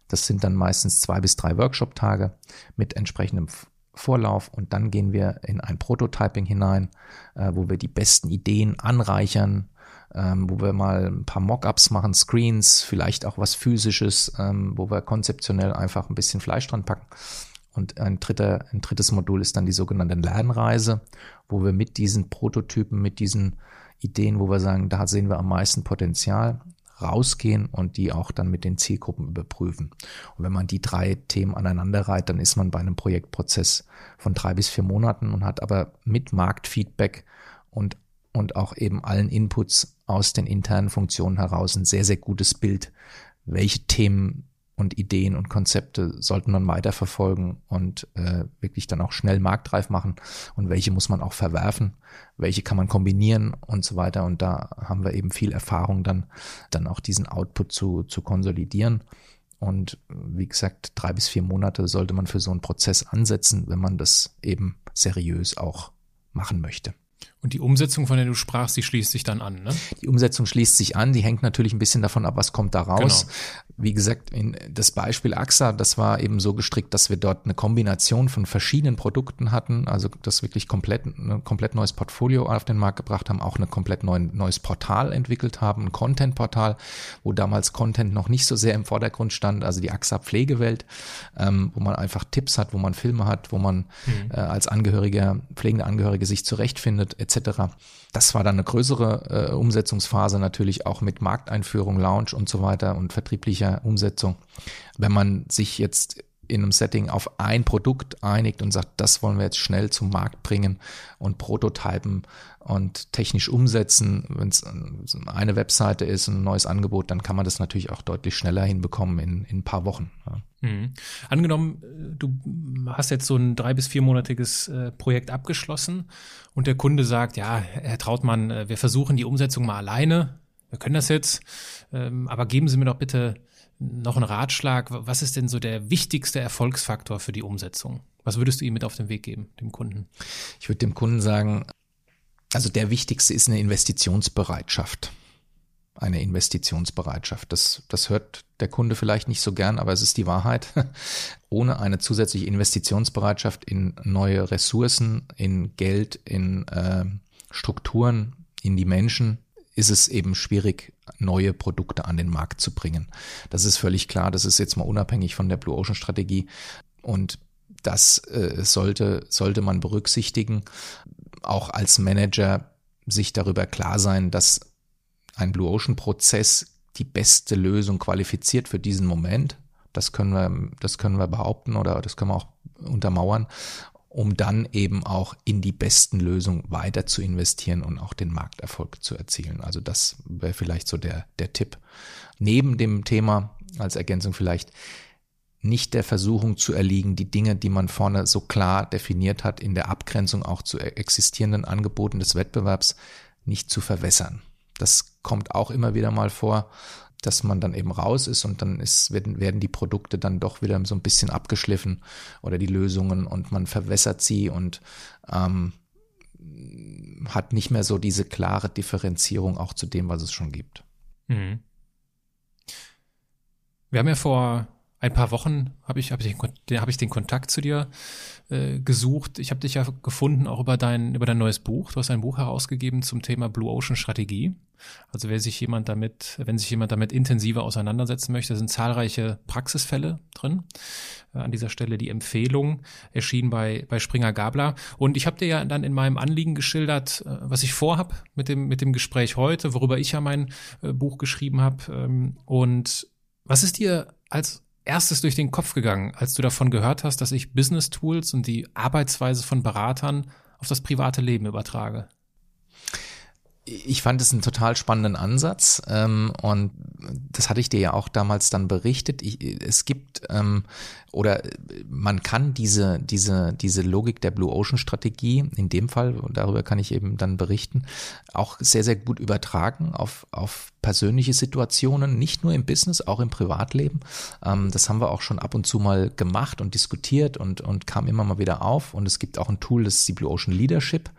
Das sind dann meistens zwei bis drei Workshop-Tage mit entsprechendem Vorlauf und dann gehen wir in ein Prototyping hinein, äh, wo wir die besten Ideen anreichern, ähm, wo wir mal ein paar Mockups machen, Screens, vielleicht auch was physisches, ähm, wo wir konzeptionell einfach ein bisschen Fleisch dran packen. Und ein, dritter, ein drittes Modul ist dann die sogenannte Lernreise, wo wir mit diesen Prototypen, mit diesen Ideen, wo wir sagen, da sehen wir am meisten Potenzial, rausgehen und die auch dann mit den Zielgruppen überprüfen. Und wenn man die drei Themen aneinander reiht, dann ist man bei einem Projektprozess von drei bis vier Monaten und hat aber mit Marktfeedback und, und auch eben allen Inputs aus den internen Funktionen heraus ein sehr, sehr gutes Bild, welche Themen und Ideen und Konzepte sollte man weiterverfolgen und äh, wirklich dann auch schnell marktreif machen und welche muss man auch verwerfen, welche kann man kombinieren und so weiter. Und da haben wir eben viel Erfahrung dann, dann auch diesen Output zu, zu konsolidieren. Und wie gesagt, drei bis vier Monate sollte man für so einen Prozess ansetzen, wenn man das eben seriös auch machen möchte. Und die Umsetzung, von der du sprachst, die schließt sich dann an, ne? Die Umsetzung schließt sich an, die hängt natürlich ein bisschen davon ab, was kommt da raus. Genau wie gesagt, das Beispiel AXA, das war eben so gestrickt, dass wir dort eine Kombination von verschiedenen Produkten hatten, also das wirklich komplett, ein komplett neues Portfolio auf den Markt gebracht haben, auch ein komplett neuen, neues Portal entwickelt haben, ein Content-Portal, wo damals Content noch nicht so sehr im Vordergrund stand, also die AXA Pflegewelt, ähm, wo man einfach Tipps hat, wo man Filme hat, wo man mhm. äh, als Angehöriger, pflegende Angehörige sich zurechtfindet, etc. Das war dann eine größere äh, Umsetzungsphase natürlich auch mit Markteinführung, Launch und so weiter und vertrieblicher Umsetzung. Wenn man sich jetzt in einem Setting auf ein Produkt einigt und sagt, das wollen wir jetzt schnell zum Markt bringen und prototypen und technisch umsetzen. Wenn es eine Webseite ist, ein neues Angebot, dann kann man das natürlich auch deutlich schneller hinbekommen in, in ein paar Wochen. Ja. Mhm. Angenommen, äh, du hast jetzt so ein drei bis viermonatiges äh, Projekt abgeschlossen und der Kunde sagt, ja, Herr Trautmann, äh, wir versuchen die Umsetzung mal alleine. Wir können das jetzt, ähm, aber geben Sie mir doch bitte noch einen Ratschlag. Was ist denn so der wichtigste Erfolgsfaktor für die Umsetzung? Was würdest du ihm mit auf den Weg geben, dem Kunden? Ich würde dem Kunden sagen, also der wichtigste ist eine Investitionsbereitschaft. Eine Investitionsbereitschaft. Das, das hört der Kunde vielleicht nicht so gern, aber es ist die Wahrheit. Ohne eine zusätzliche Investitionsbereitschaft in neue Ressourcen, in Geld, in äh, Strukturen, in die Menschen, ist es eben schwierig, neue Produkte an den Markt zu bringen. Das ist völlig klar. Das ist jetzt mal unabhängig von der Blue Ocean Strategie. Und das äh, sollte, sollte man berücksichtigen. Auch als Manager sich darüber klar sein, dass ein Blue Ocean Prozess die beste Lösung qualifiziert für diesen Moment. Das können wir, das können wir behaupten oder das können wir auch untermauern um dann eben auch in die besten Lösungen weiter zu investieren und auch den Markterfolg zu erzielen. Also das wäre vielleicht so der, der Tipp. Neben dem Thema als Ergänzung vielleicht nicht der Versuchung zu erliegen, die Dinge, die man vorne so klar definiert hat, in der Abgrenzung auch zu existierenden Angeboten des Wettbewerbs nicht zu verwässern. Das kommt auch immer wieder mal vor dass man dann eben raus ist und dann ist, werden, werden die Produkte dann doch wieder so ein bisschen abgeschliffen oder die Lösungen und man verwässert sie und ähm, hat nicht mehr so diese klare Differenzierung auch zu dem, was es schon gibt. Mhm. Wir haben ja vor ein paar Wochen habe ich, hab ich, hab ich den Kontakt zu dir äh, gesucht. Ich habe dich ja gefunden auch über dein, über dein neues Buch. Du hast ein Buch herausgegeben zum Thema Blue Ocean Strategie. Also wer sich jemand damit, wenn sich jemand damit intensiver auseinandersetzen möchte, sind zahlreiche Praxisfälle drin. Äh, an dieser Stelle die Empfehlung erschien bei, bei Springer Gabler. Und ich habe dir ja dann in meinem Anliegen geschildert, äh, was ich vorhab mit dem, mit dem Gespräch heute, worüber ich ja mein äh, Buch geschrieben habe. Ähm, und was ist dir als erstes durch den Kopf gegangen, als du davon gehört hast, dass ich Business Tools und die Arbeitsweise von Beratern auf das private Leben übertrage? Ich fand es einen total spannenden Ansatz ähm, und das hatte ich dir ja auch damals dann berichtet. Ich, es gibt ähm, oder man kann diese diese diese Logik der Blue Ocean Strategie in dem Fall darüber kann ich eben dann berichten auch sehr sehr gut übertragen auf auf persönliche Situationen, nicht nur im Business, auch im Privatleben. Ähm, das haben wir auch schon ab und zu mal gemacht und diskutiert und und kam immer mal wieder auf und es gibt auch ein Tool, das ist die Blue Ocean Leadership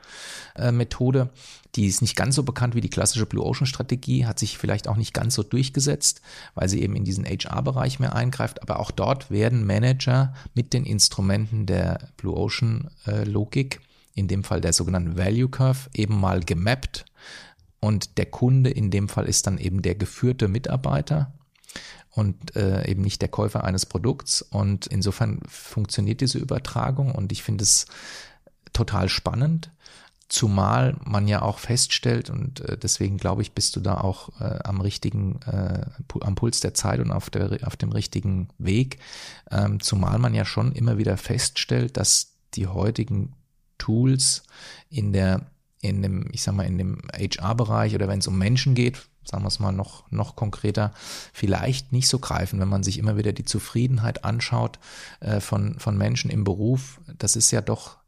äh, Methode die ist nicht ganz so bekannt wie die klassische Blue Ocean Strategie, hat sich vielleicht auch nicht ganz so durchgesetzt, weil sie eben in diesen HR-Bereich mehr eingreift. Aber auch dort werden Manager mit den Instrumenten der Blue Ocean äh, Logik, in dem Fall der sogenannten Value Curve, eben mal gemappt. Und der Kunde in dem Fall ist dann eben der geführte Mitarbeiter und äh, eben nicht der Käufer eines Produkts. Und insofern funktioniert diese Übertragung und ich finde es total spannend. Zumal man ja auch feststellt, und äh, deswegen glaube ich, bist du da auch äh, am richtigen, äh, am Puls der Zeit und auf, der, auf dem richtigen Weg, ähm, zumal man ja schon immer wieder feststellt, dass die heutigen Tools in der, in dem, ich sag mal, in dem HR-Bereich oder wenn es um Menschen geht, sagen wir es mal noch, noch konkreter, vielleicht nicht so greifen, wenn man sich immer wieder die Zufriedenheit anschaut äh, von, von Menschen im Beruf. Das ist ja doch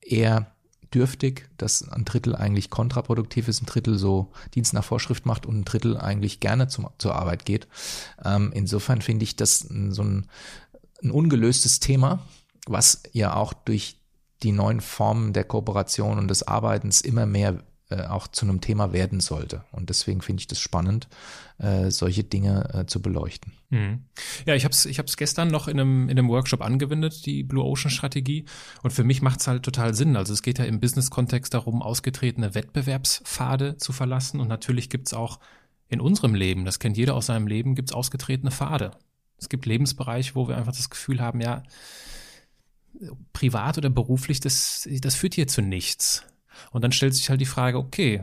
eher dürftig, dass ein Drittel eigentlich kontraproduktiv ist, ein Drittel so Dienst nach Vorschrift macht und ein Drittel eigentlich gerne zum, zur Arbeit geht. Ähm, insofern finde ich das so ein, ein ungelöstes Thema, was ja auch durch die neuen Formen der Kooperation und des Arbeitens immer mehr äh, auch zu einem Thema werden sollte. Und deswegen finde ich das spannend, äh, solche Dinge äh, zu beleuchten. Mhm. Ja, ich habe es ich hab's gestern noch in einem, in einem Workshop angewendet, die Blue Ocean Strategie. Und für mich macht es halt total Sinn. Also es geht ja im Business-Kontext darum, ausgetretene Wettbewerbspfade zu verlassen. Und natürlich gibt es auch in unserem Leben, das kennt jeder aus seinem Leben, gibt es ausgetretene Pfade. Es gibt Lebensbereiche, wo wir einfach das Gefühl haben, ja, privat oder beruflich, das, das führt hier zu nichts. Und dann stellt sich halt die Frage, okay,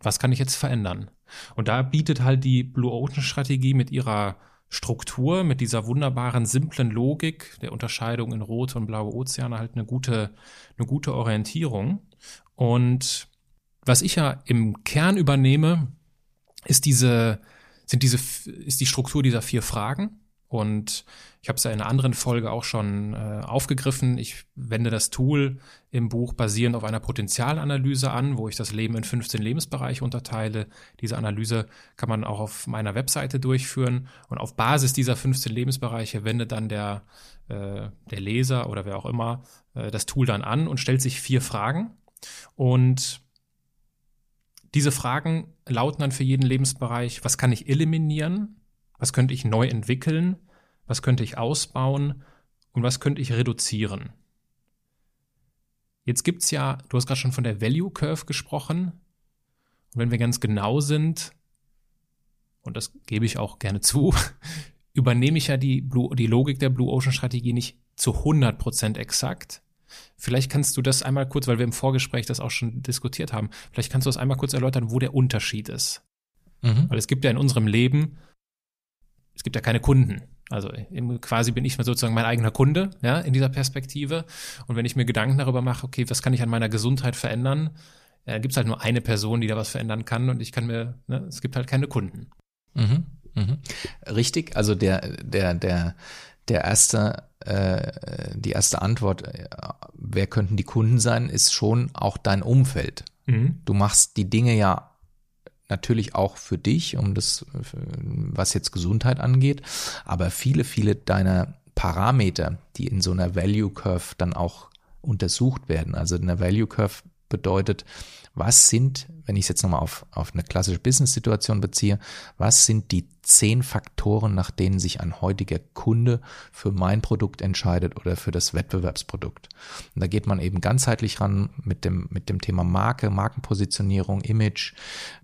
was kann ich jetzt verändern? Und da bietet halt die Blue Ocean Strategie mit ihrer Struktur, mit dieser wunderbaren, simplen Logik der Unterscheidung in rote und blaue Ozeane halt eine gute, eine gute Orientierung. Und was ich ja im Kern übernehme, ist diese, sind diese, ist die Struktur dieser vier Fragen. Und ich habe es ja in einer anderen Folge auch schon äh, aufgegriffen. Ich wende das Tool im Buch basierend auf einer Potenzialanalyse an, wo ich das Leben in 15 Lebensbereiche unterteile. Diese Analyse kann man auch auf meiner Webseite durchführen. Und auf Basis dieser 15 Lebensbereiche wendet dann der, äh, der Leser oder wer auch immer äh, das Tool dann an und stellt sich vier Fragen. Und diese Fragen lauten dann für jeden Lebensbereich, was kann ich eliminieren? Was könnte ich neu entwickeln? was könnte ich ausbauen und was könnte ich reduzieren. Jetzt gibt es ja, du hast gerade schon von der Value Curve gesprochen. Und wenn wir ganz genau sind, und das gebe ich auch gerne zu, übernehme ich ja die, Blue, die Logik der Blue Ocean Strategie nicht zu 100% exakt. Vielleicht kannst du das einmal kurz, weil wir im Vorgespräch das auch schon diskutiert haben, vielleicht kannst du das einmal kurz erläutern, wo der Unterschied ist. Mhm. Weil es gibt ja in unserem Leben, es gibt ja keine Kunden. Also quasi bin ich sozusagen mein eigener Kunde, ja, in dieser Perspektive. Und wenn ich mir Gedanken darüber mache, okay, was kann ich an meiner Gesundheit verändern, äh, gibt es halt nur eine Person, die da was verändern kann und ich kann mir, ne, es gibt halt keine Kunden. Mhm, mhm. Richtig, also der, der, der, der erste, äh, die erste Antwort, äh, wer könnten die Kunden sein, ist schon auch dein Umfeld. Mhm. Du machst die Dinge ja natürlich auch für dich, um das, was jetzt Gesundheit angeht, aber viele, viele deiner Parameter, die in so einer Value Curve dann auch untersucht werden. Also eine Value Curve bedeutet, was sind, wenn ich es jetzt nochmal auf, auf eine klassische Business-Situation beziehe, was sind die zehn Faktoren, nach denen sich ein heutiger Kunde für mein Produkt entscheidet oder für das Wettbewerbsprodukt. Und da geht man eben ganzheitlich ran mit dem, mit dem Thema Marke, Markenpositionierung, Image,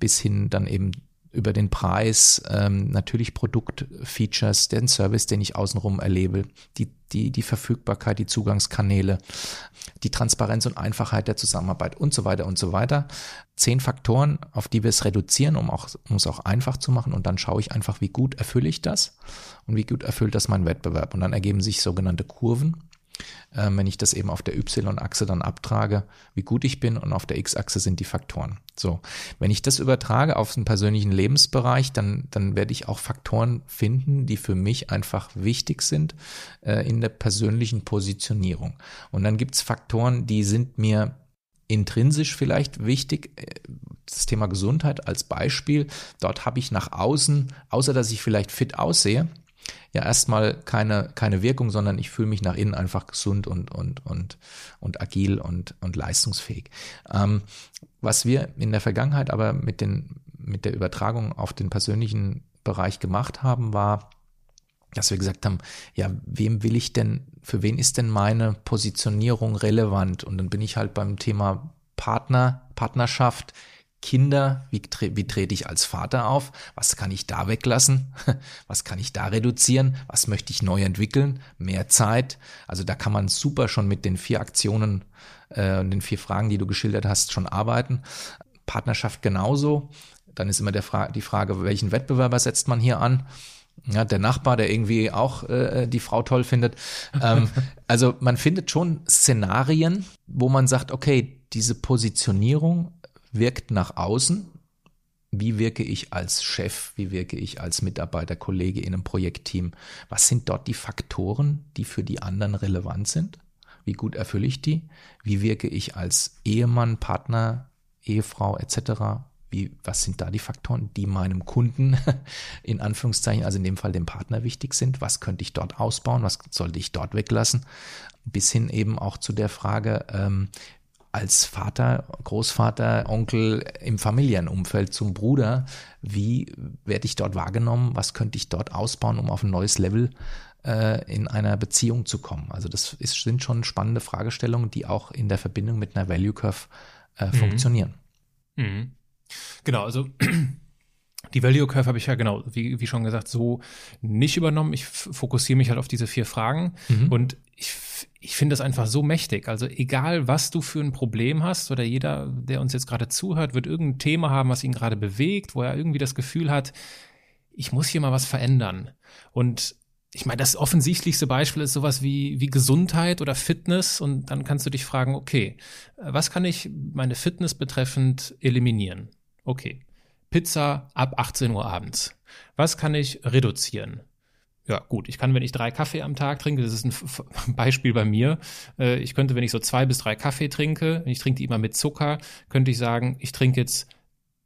bis hin dann eben über den Preis, ähm, natürlich Produktfeatures, den Service, den ich außenrum erlebe, die, die, die Verfügbarkeit, die Zugangskanäle, die Transparenz und Einfachheit der Zusammenarbeit und so weiter und so weiter. Zehn Faktoren, auf die wir es reduzieren, um, auch, um es auch einfach zu machen. Und dann schaue ich einfach, wie gut erfülle ich das und wie gut erfüllt das mein Wettbewerb. Und dann ergeben sich sogenannte Kurven ähm, wenn ich das eben auf der Y-Achse dann abtrage, wie gut ich bin und auf der X-Achse sind die Faktoren. So, wenn ich das übertrage auf den persönlichen Lebensbereich, dann, dann werde ich auch Faktoren finden, die für mich einfach wichtig sind äh, in der persönlichen Positionierung. Und dann gibt es Faktoren, die sind mir intrinsisch vielleicht wichtig. Äh, das Thema Gesundheit als Beispiel. Dort habe ich nach außen, außer dass ich vielleicht fit aussehe, ja erstmal keine, keine Wirkung, sondern ich fühle mich nach innen einfach gesund und, und, und, und agil und, und leistungsfähig. Ähm, was wir in der Vergangenheit aber mit, den, mit der Übertragung auf den persönlichen Bereich gemacht haben, war, dass wir gesagt haben, ja, wem will ich denn, für wen ist denn meine Positionierung relevant? Und dann bin ich halt beim Thema Partner, Partnerschaft, Kinder, wie, wie trete ich als Vater auf, was kann ich da weglassen, was kann ich da reduzieren, was möchte ich neu entwickeln, mehr Zeit. Also da kann man super schon mit den vier Aktionen äh, und den vier Fragen, die du geschildert hast, schon arbeiten. Partnerschaft genauso. Dann ist immer der Fra die Frage, welchen Wettbewerber setzt man hier an? Ja, der Nachbar, der irgendwie auch äh, die Frau toll findet. Ähm, also man findet schon Szenarien, wo man sagt, okay, diese Positionierung wirkt nach außen. Wie wirke ich als Chef? Wie wirke ich als Mitarbeiter, Kollege in einem Projektteam? Was sind dort die Faktoren, die für die anderen relevant sind? Wie gut erfülle ich die? Wie wirke ich als Ehemann, Partner, Ehefrau etc.? Wie, was sind da die Faktoren, die meinem Kunden in Anführungszeichen, also in dem Fall dem Partner wichtig sind? Was könnte ich dort ausbauen? Was sollte ich dort weglassen? Bis hin eben auch zu der Frage, ähm, als Vater, Großvater, Onkel im Familienumfeld zum Bruder, wie werde ich dort wahrgenommen, was könnte ich dort ausbauen, um auf ein neues Level äh, in einer Beziehung zu kommen. Also das ist, sind schon spannende Fragestellungen, die auch in der Verbindung mit einer Value Curve äh, mhm. funktionieren. Mhm. Genau, also die Value Curve habe ich ja genau, wie, wie schon gesagt, so nicht übernommen. Ich fokussiere mich halt auf diese vier Fragen mhm. und ich, ich finde das einfach so mächtig. Also egal, was du für ein Problem hast oder jeder, der uns jetzt gerade zuhört, wird irgendein Thema haben, was ihn gerade bewegt, wo er irgendwie das Gefühl hat, ich muss hier mal was verändern. Und ich meine, das offensichtlichste Beispiel ist sowas wie, wie Gesundheit oder Fitness. Und dann kannst du dich fragen, okay, was kann ich meine Fitness betreffend eliminieren? Okay. Pizza ab 18 Uhr abends. Was kann ich reduzieren? Ja, gut, ich kann, wenn ich drei Kaffee am Tag trinke, das ist ein Beispiel bei mir, äh, ich könnte, wenn ich so zwei bis drei Kaffee trinke, ich trinke die immer mit Zucker, könnte ich sagen, ich trinke jetzt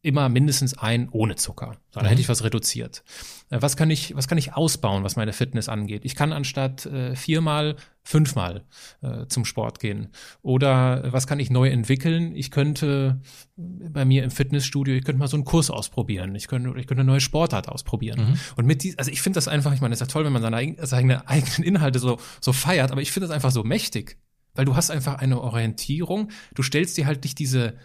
immer mindestens ein ohne Zucker. So, dann mhm. hätte ich was reduziert. Äh, was kann ich, was kann ich ausbauen, was meine Fitness angeht? Ich kann anstatt äh, viermal, fünfmal äh, zum Sport gehen. Oder äh, was kann ich neu entwickeln? Ich könnte bei mir im Fitnessstudio, ich könnte mal so einen Kurs ausprobieren. Ich könnte, ich könnte eine neue Sportart ausprobieren. Mhm. Und mit die, also ich finde das einfach, ich meine, es ist ja toll, wenn man seine, seine eigenen Inhalte so, so feiert, aber ich finde das einfach so mächtig. Weil du hast einfach eine Orientierung. Du stellst dir halt nicht diese,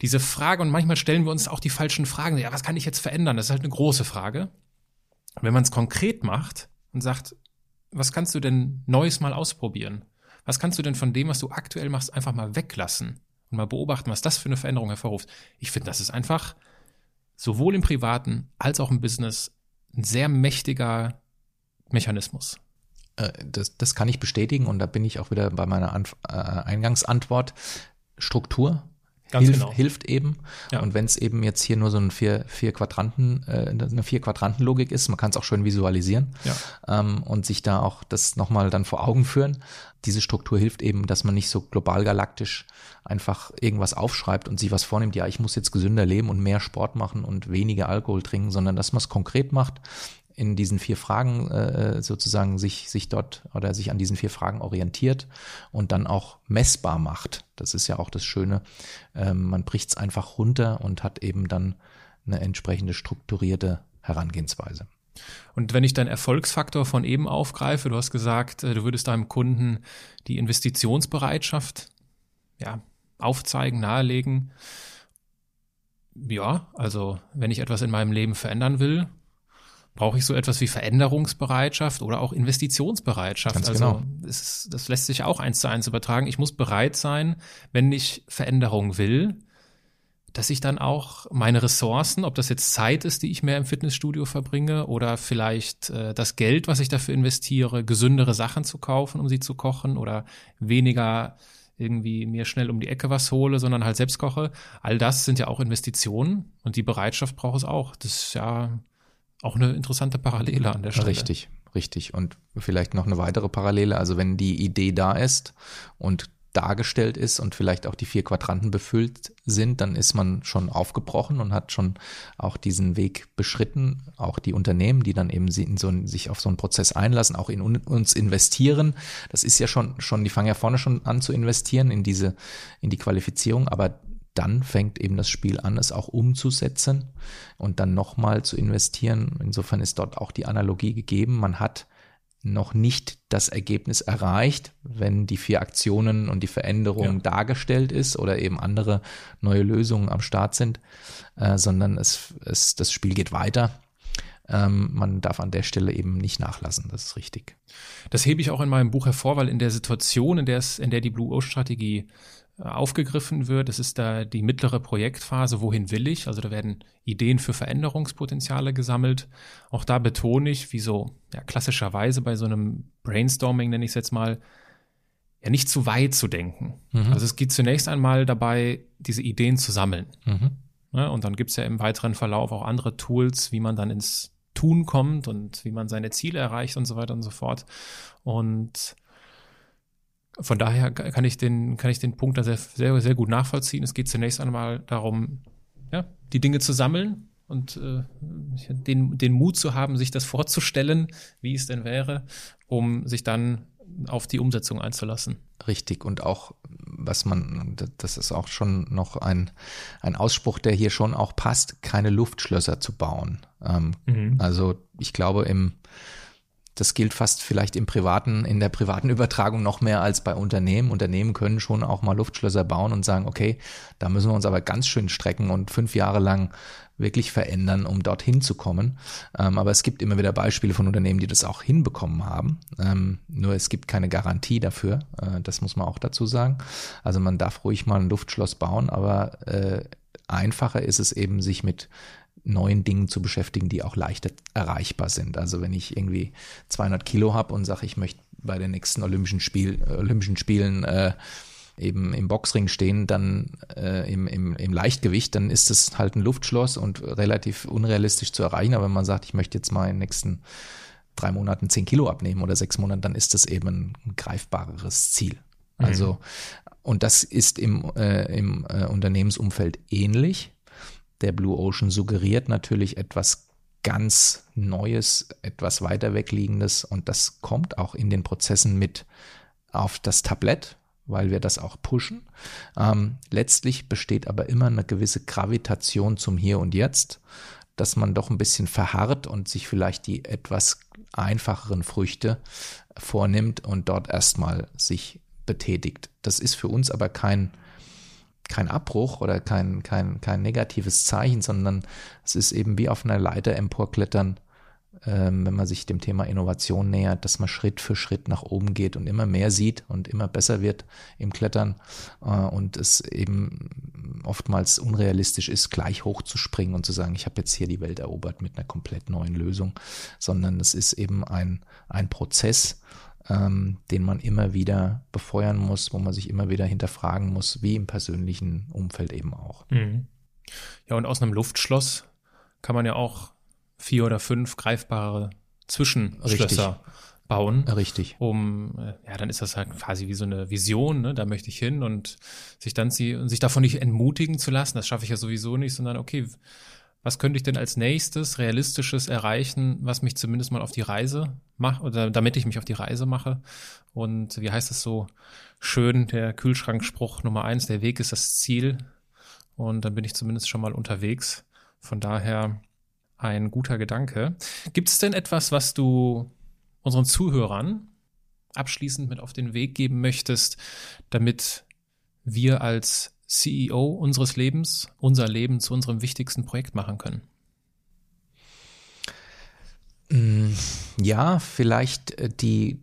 diese Frage, und manchmal stellen wir uns auch die falschen Fragen. Ja, was kann ich jetzt verändern? Das ist halt eine große Frage. Wenn man es konkret macht und sagt, was kannst du denn Neues mal ausprobieren? Was kannst du denn von dem, was du aktuell machst, einfach mal weglassen und mal beobachten, was das für eine Veränderung hervorruft? Ich finde, das ist einfach sowohl im Privaten als auch im Business ein sehr mächtiger Mechanismus. Äh, das, das kann ich bestätigen und da bin ich auch wieder bei meiner Anf äh, Eingangsantwort. Struktur Ganz hilft, genau. hilft eben. Ja. Und wenn es eben jetzt hier nur so ein vier, vier Quadranten, äh, eine vier Quadranten Logik ist, man kann es auch schön visualisieren ja. ähm, und sich da auch das nochmal dann vor Augen führen. Diese Struktur hilft eben, dass man nicht so global galaktisch einfach irgendwas aufschreibt und sich was vornimmt, ja, ich muss jetzt gesünder leben und mehr Sport machen und weniger Alkohol trinken, sondern dass man es konkret macht, in diesen vier Fragen äh, sozusagen sich, sich dort oder sich an diesen vier Fragen orientiert und dann auch messbar macht. Das ist ja auch das Schöne. Ähm, man bricht es einfach runter und hat eben dann eine entsprechende strukturierte Herangehensweise. Und wenn ich deinen Erfolgsfaktor von eben aufgreife, du hast gesagt, äh, du würdest deinem Kunden die Investitionsbereitschaft ja, aufzeigen, nahelegen. Ja, also wenn ich etwas in meinem Leben verändern will, brauche ich so etwas wie Veränderungsbereitschaft oder auch Investitionsbereitschaft. Ganz also genau. das, das lässt sich auch eins zu eins übertragen. Ich muss bereit sein, wenn ich Veränderung will, dass ich dann auch meine Ressourcen, ob das jetzt Zeit ist, die ich mehr im Fitnessstudio verbringe oder vielleicht äh, das Geld, was ich dafür investiere, gesündere Sachen zu kaufen, um sie zu kochen oder weniger irgendwie mir schnell um die Ecke was hole, sondern halt selbst koche. All das sind ja auch Investitionen und die Bereitschaft braucht es auch. Das ist ja auch eine interessante Parallele an der Stelle. Richtig, richtig. Und vielleicht noch eine weitere Parallele. Also wenn die Idee da ist und dargestellt ist und vielleicht auch die vier Quadranten befüllt sind, dann ist man schon aufgebrochen und hat schon auch diesen Weg beschritten. Auch die Unternehmen, die dann eben so, sich auf so einen Prozess einlassen, auch in uns investieren. Das ist ja schon, schon, die fangen ja vorne schon an zu investieren in diese, in die Qualifizierung, aber dann fängt eben das Spiel an, es auch umzusetzen und dann nochmal zu investieren. Insofern ist dort auch die Analogie gegeben. Man hat noch nicht das Ergebnis erreicht, wenn die vier Aktionen und die Veränderung ja. dargestellt ist oder eben andere neue Lösungen am Start sind, äh, sondern es, es, das Spiel geht weiter. Ähm, man darf an der Stelle eben nicht nachlassen, das ist richtig. Das hebe ich auch in meinem Buch hervor, weil in der Situation, in der es, in der die Blue Ocean Strategie aufgegriffen wird. Es ist da die mittlere Projektphase, wohin will ich? Also da werden Ideen für Veränderungspotenziale gesammelt. Auch da betone ich, wie so ja, klassischerweise bei so einem Brainstorming, nenne ich es jetzt mal, ja nicht zu weit zu denken. Mhm. Also es geht zunächst einmal dabei, diese Ideen zu sammeln. Mhm. Ja, und dann gibt es ja im weiteren Verlauf auch andere Tools, wie man dann ins Tun kommt und wie man seine Ziele erreicht und so weiter und so fort. Und von daher kann ich den, kann ich den Punkt da sehr, sehr, sehr gut nachvollziehen. Es geht zunächst einmal darum, ja, die Dinge zu sammeln und äh, den, den Mut zu haben, sich das vorzustellen, wie es denn wäre, um sich dann auf die Umsetzung einzulassen. Richtig. Und auch, was man, das ist auch schon noch ein, ein Ausspruch, der hier schon auch passt, keine Luftschlösser zu bauen. Ähm, mhm. Also ich glaube, im das gilt fast vielleicht im privaten, in der privaten Übertragung noch mehr als bei Unternehmen. Unternehmen können schon auch mal Luftschlösser bauen und sagen, okay, da müssen wir uns aber ganz schön strecken und fünf Jahre lang wirklich verändern, um dorthin zu kommen. Ähm, aber es gibt immer wieder Beispiele von Unternehmen, die das auch hinbekommen haben. Ähm, nur es gibt keine Garantie dafür. Äh, das muss man auch dazu sagen. Also man darf ruhig mal ein Luftschloss bauen, aber äh, einfacher ist es eben, sich mit neuen Dingen zu beschäftigen, die auch leichter erreichbar sind. Also wenn ich irgendwie 200 Kilo habe und sage, ich möchte bei den nächsten Olympischen, Spiel, Olympischen Spielen äh, eben im Boxring stehen, dann äh, im, im, im Leichtgewicht, dann ist es halt ein Luftschloss und relativ unrealistisch zu erreichen. Aber wenn man sagt, ich möchte jetzt mal in den nächsten drei Monaten 10 Kilo abnehmen oder sechs Monaten, dann ist das eben ein greifbareres Ziel. Mhm. Also, und das ist im, äh, im äh, Unternehmensumfeld ähnlich der Blue Ocean suggeriert natürlich etwas ganz Neues, etwas weiter wegliegendes und das kommt auch in den Prozessen mit auf das Tablett, weil wir das auch pushen. Ähm, letztlich besteht aber immer eine gewisse Gravitation zum Hier und Jetzt, dass man doch ein bisschen verharrt und sich vielleicht die etwas einfacheren Früchte vornimmt und dort erstmal sich betätigt. Das ist für uns aber kein kein Abbruch oder kein, kein, kein negatives Zeichen, sondern es ist eben wie auf einer Leiter emporklettern, ähm, wenn man sich dem Thema Innovation nähert, dass man Schritt für Schritt nach oben geht und immer mehr sieht und immer besser wird im Klettern äh, und es eben oftmals unrealistisch ist, gleich hochzuspringen und zu sagen, ich habe jetzt hier die Welt erobert mit einer komplett neuen Lösung, sondern es ist eben ein, ein Prozess, ähm, den man immer wieder befeuern muss, wo man sich immer wieder hinterfragen muss, wie im persönlichen Umfeld eben auch. Mhm. Ja, und aus einem Luftschloss kann man ja auch vier oder fünf greifbare Zwischenschlösser Richtig. bauen. Richtig. Um, äh, ja, dann ist das halt quasi wie so eine Vision, ne? da möchte ich hin und sich dann sie, sich davon nicht entmutigen zu lassen, das schaffe ich ja sowieso nicht, sondern okay, was könnte ich denn als nächstes realistisches erreichen, was mich zumindest mal auf die Reise macht oder damit ich mich auf die Reise mache. Und wie heißt es so schön, der Kühlschrankspruch Nummer eins, der Weg ist das Ziel. Und dann bin ich zumindest schon mal unterwegs. Von daher ein guter Gedanke. Gibt es denn etwas, was du unseren Zuhörern abschließend mit auf den Weg geben möchtest, damit wir als CEO unseres Lebens unser Leben zu unserem wichtigsten Projekt machen können? Mm, ja, vielleicht äh, die,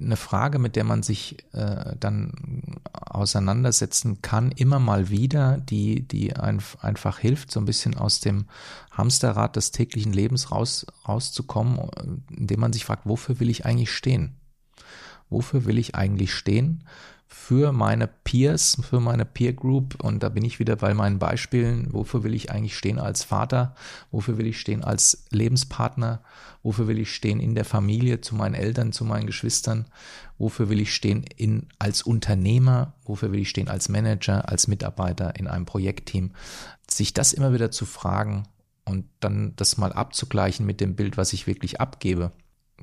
eine Frage, mit der man sich äh, dann auseinandersetzen kann, immer mal wieder, die, die ein, einfach hilft, so ein bisschen aus dem Hamsterrad des täglichen Lebens raus, rauszukommen, indem man sich fragt, wofür will ich eigentlich stehen? Wofür will ich eigentlich stehen? Für meine Peers, für meine Peer Group. Und da bin ich wieder bei meinen Beispielen. Wofür will ich eigentlich stehen als Vater? Wofür will ich stehen als Lebenspartner? Wofür will ich stehen in der Familie, zu meinen Eltern, zu meinen Geschwistern? Wofür will ich stehen in, als Unternehmer? Wofür will ich stehen als Manager, als Mitarbeiter in einem Projektteam? Sich das immer wieder zu fragen und dann das mal abzugleichen mit dem Bild, was ich wirklich abgebe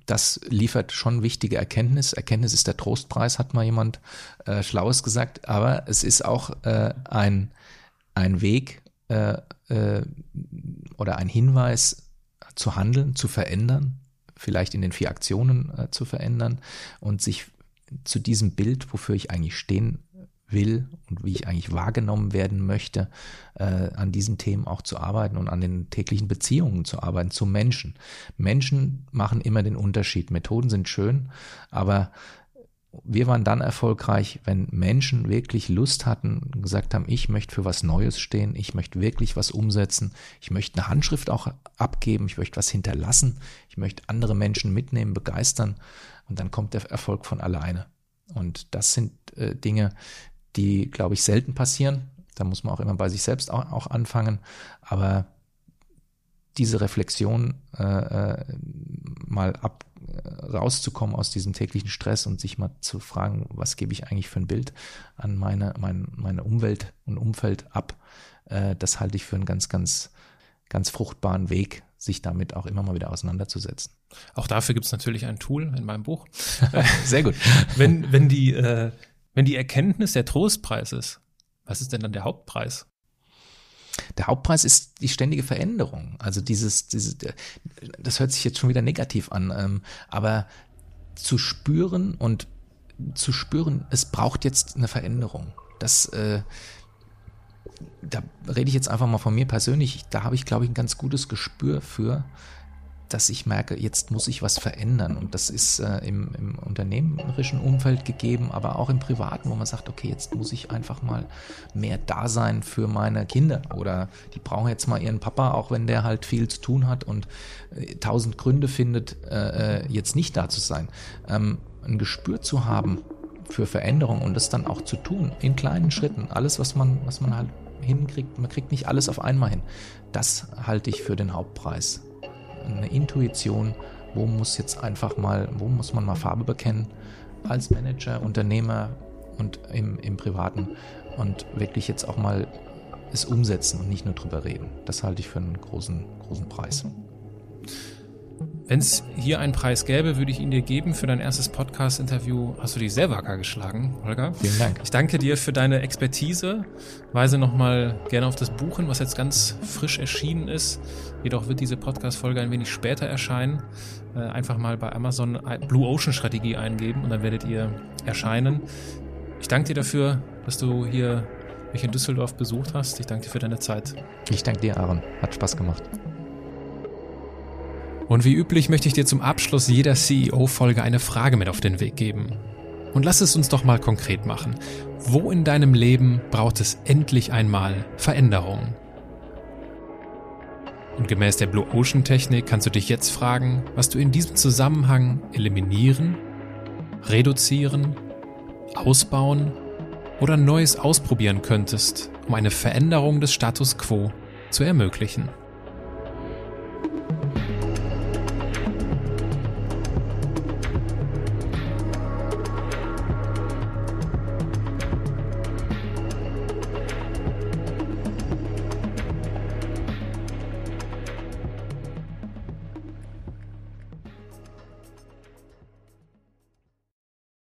das liefert schon wichtige Erkenntnis. Erkenntnis ist der Trostpreis, hat mal jemand äh, Schlaues gesagt, aber es ist auch äh, ein, ein Weg äh, äh, oder ein Hinweis zu handeln, zu verändern, vielleicht in den vier Aktionen äh, zu verändern und sich zu diesem Bild, wofür ich eigentlich stehen will und wie ich eigentlich wahrgenommen werden möchte, äh, an diesen Themen auch zu arbeiten und an den täglichen Beziehungen zu arbeiten zu Menschen. Menschen machen immer den Unterschied. Methoden sind schön, aber wir waren dann erfolgreich, wenn Menschen wirklich Lust hatten gesagt haben, ich möchte für was Neues stehen, ich möchte wirklich was umsetzen, ich möchte eine Handschrift auch abgeben, ich möchte was hinterlassen, ich möchte andere Menschen mitnehmen, begeistern und dann kommt der Erfolg von alleine. Und das sind äh, Dinge, die, glaube ich, selten passieren. Da muss man auch immer bei sich selbst auch, auch anfangen. Aber diese Reflexion äh, äh, mal ab äh, rauszukommen aus diesem täglichen Stress und sich mal zu fragen, was gebe ich eigentlich für ein Bild an meine, meine, meine Umwelt und Umfeld ab, äh, das halte ich für einen ganz, ganz, ganz fruchtbaren Weg, sich damit auch immer mal wieder auseinanderzusetzen. Auch dafür gibt es natürlich ein Tool in meinem Buch. Sehr gut. wenn, wenn die äh, wenn die Erkenntnis der Trostpreis ist, was ist denn dann der Hauptpreis? Der Hauptpreis ist die ständige Veränderung. Also dieses, dieses, das hört sich jetzt schon wieder negativ an, ähm, aber zu spüren und zu spüren, es braucht jetzt eine Veränderung. Das, äh, da rede ich jetzt einfach mal von mir persönlich. Da habe ich, glaube ich, ein ganz gutes Gespür für, dass ich merke, jetzt muss ich was verändern. Und das ist äh, im, im unternehmerischen Umfeld gegeben, aber auch im privaten, wo man sagt, okay, jetzt muss ich einfach mal mehr da sein für meine Kinder. Oder die brauchen jetzt mal ihren Papa, auch wenn der halt viel zu tun hat und äh, tausend Gründe findet, äh, äh jetzt nicht da zu sein. Ähm, ein Gespür zu haben für Veränderung und das dann auch zu tun, in kleinen Schritten. Alles, was man, was man halt hinkriegt, man kriegt nicht alles auf einmal hin. Das halte ich für den Hauptpreis eine Intuition, wo muss jetzt einfach mal, wo muss man mal Farbe bekennen als Manager, Unternehmer und im, im Privaten und wirklich jetzt auch mal es umsetzen und nicht nur drüber reden. Das halte ich für einen großen, großen Preis. Wenn es hier einen Preis gäbe, würde ich ihn dir geben für dein erstes Podcast-Interview. Hast du dich sehr wacker geschlagen, Holger. Vielen Dank. Ich danke dir für deine Expertise. Weise nochmal gerne auf das Buch hin, was jetzt ganz frisch erschienen ist. Jedoch wird diese Podcast-Folge ein wenig später erscheinen. Äh, einfach mal bei Amazon Blue Ocean Strategie eingeben und dann werdet ihr erscheinen. Ich danke dir dafür, dass du hier mich in Düsseldorf besucht hast. Ich danke dir für deine Zeit. Ich danke dir, Aaron. Hat Spaß gemacht. Und wie üblich möchte ich dir zum Abschluss jeder CEO-Folge eine Frage mit auf den Weg geben. Und lass es uns doch mal konkret machen. Wo in deinem Leben braucht es endlich einmal Veränderung? Und gemäß der Blue Ocean Technik kannst du dich jetzt fragen, was du in diesem Zusammenhang eliminieren, reduzieren, ausbauen oder Neues ausprobieren könntest, um eine Veränderung des Status quo zu ermöglichen.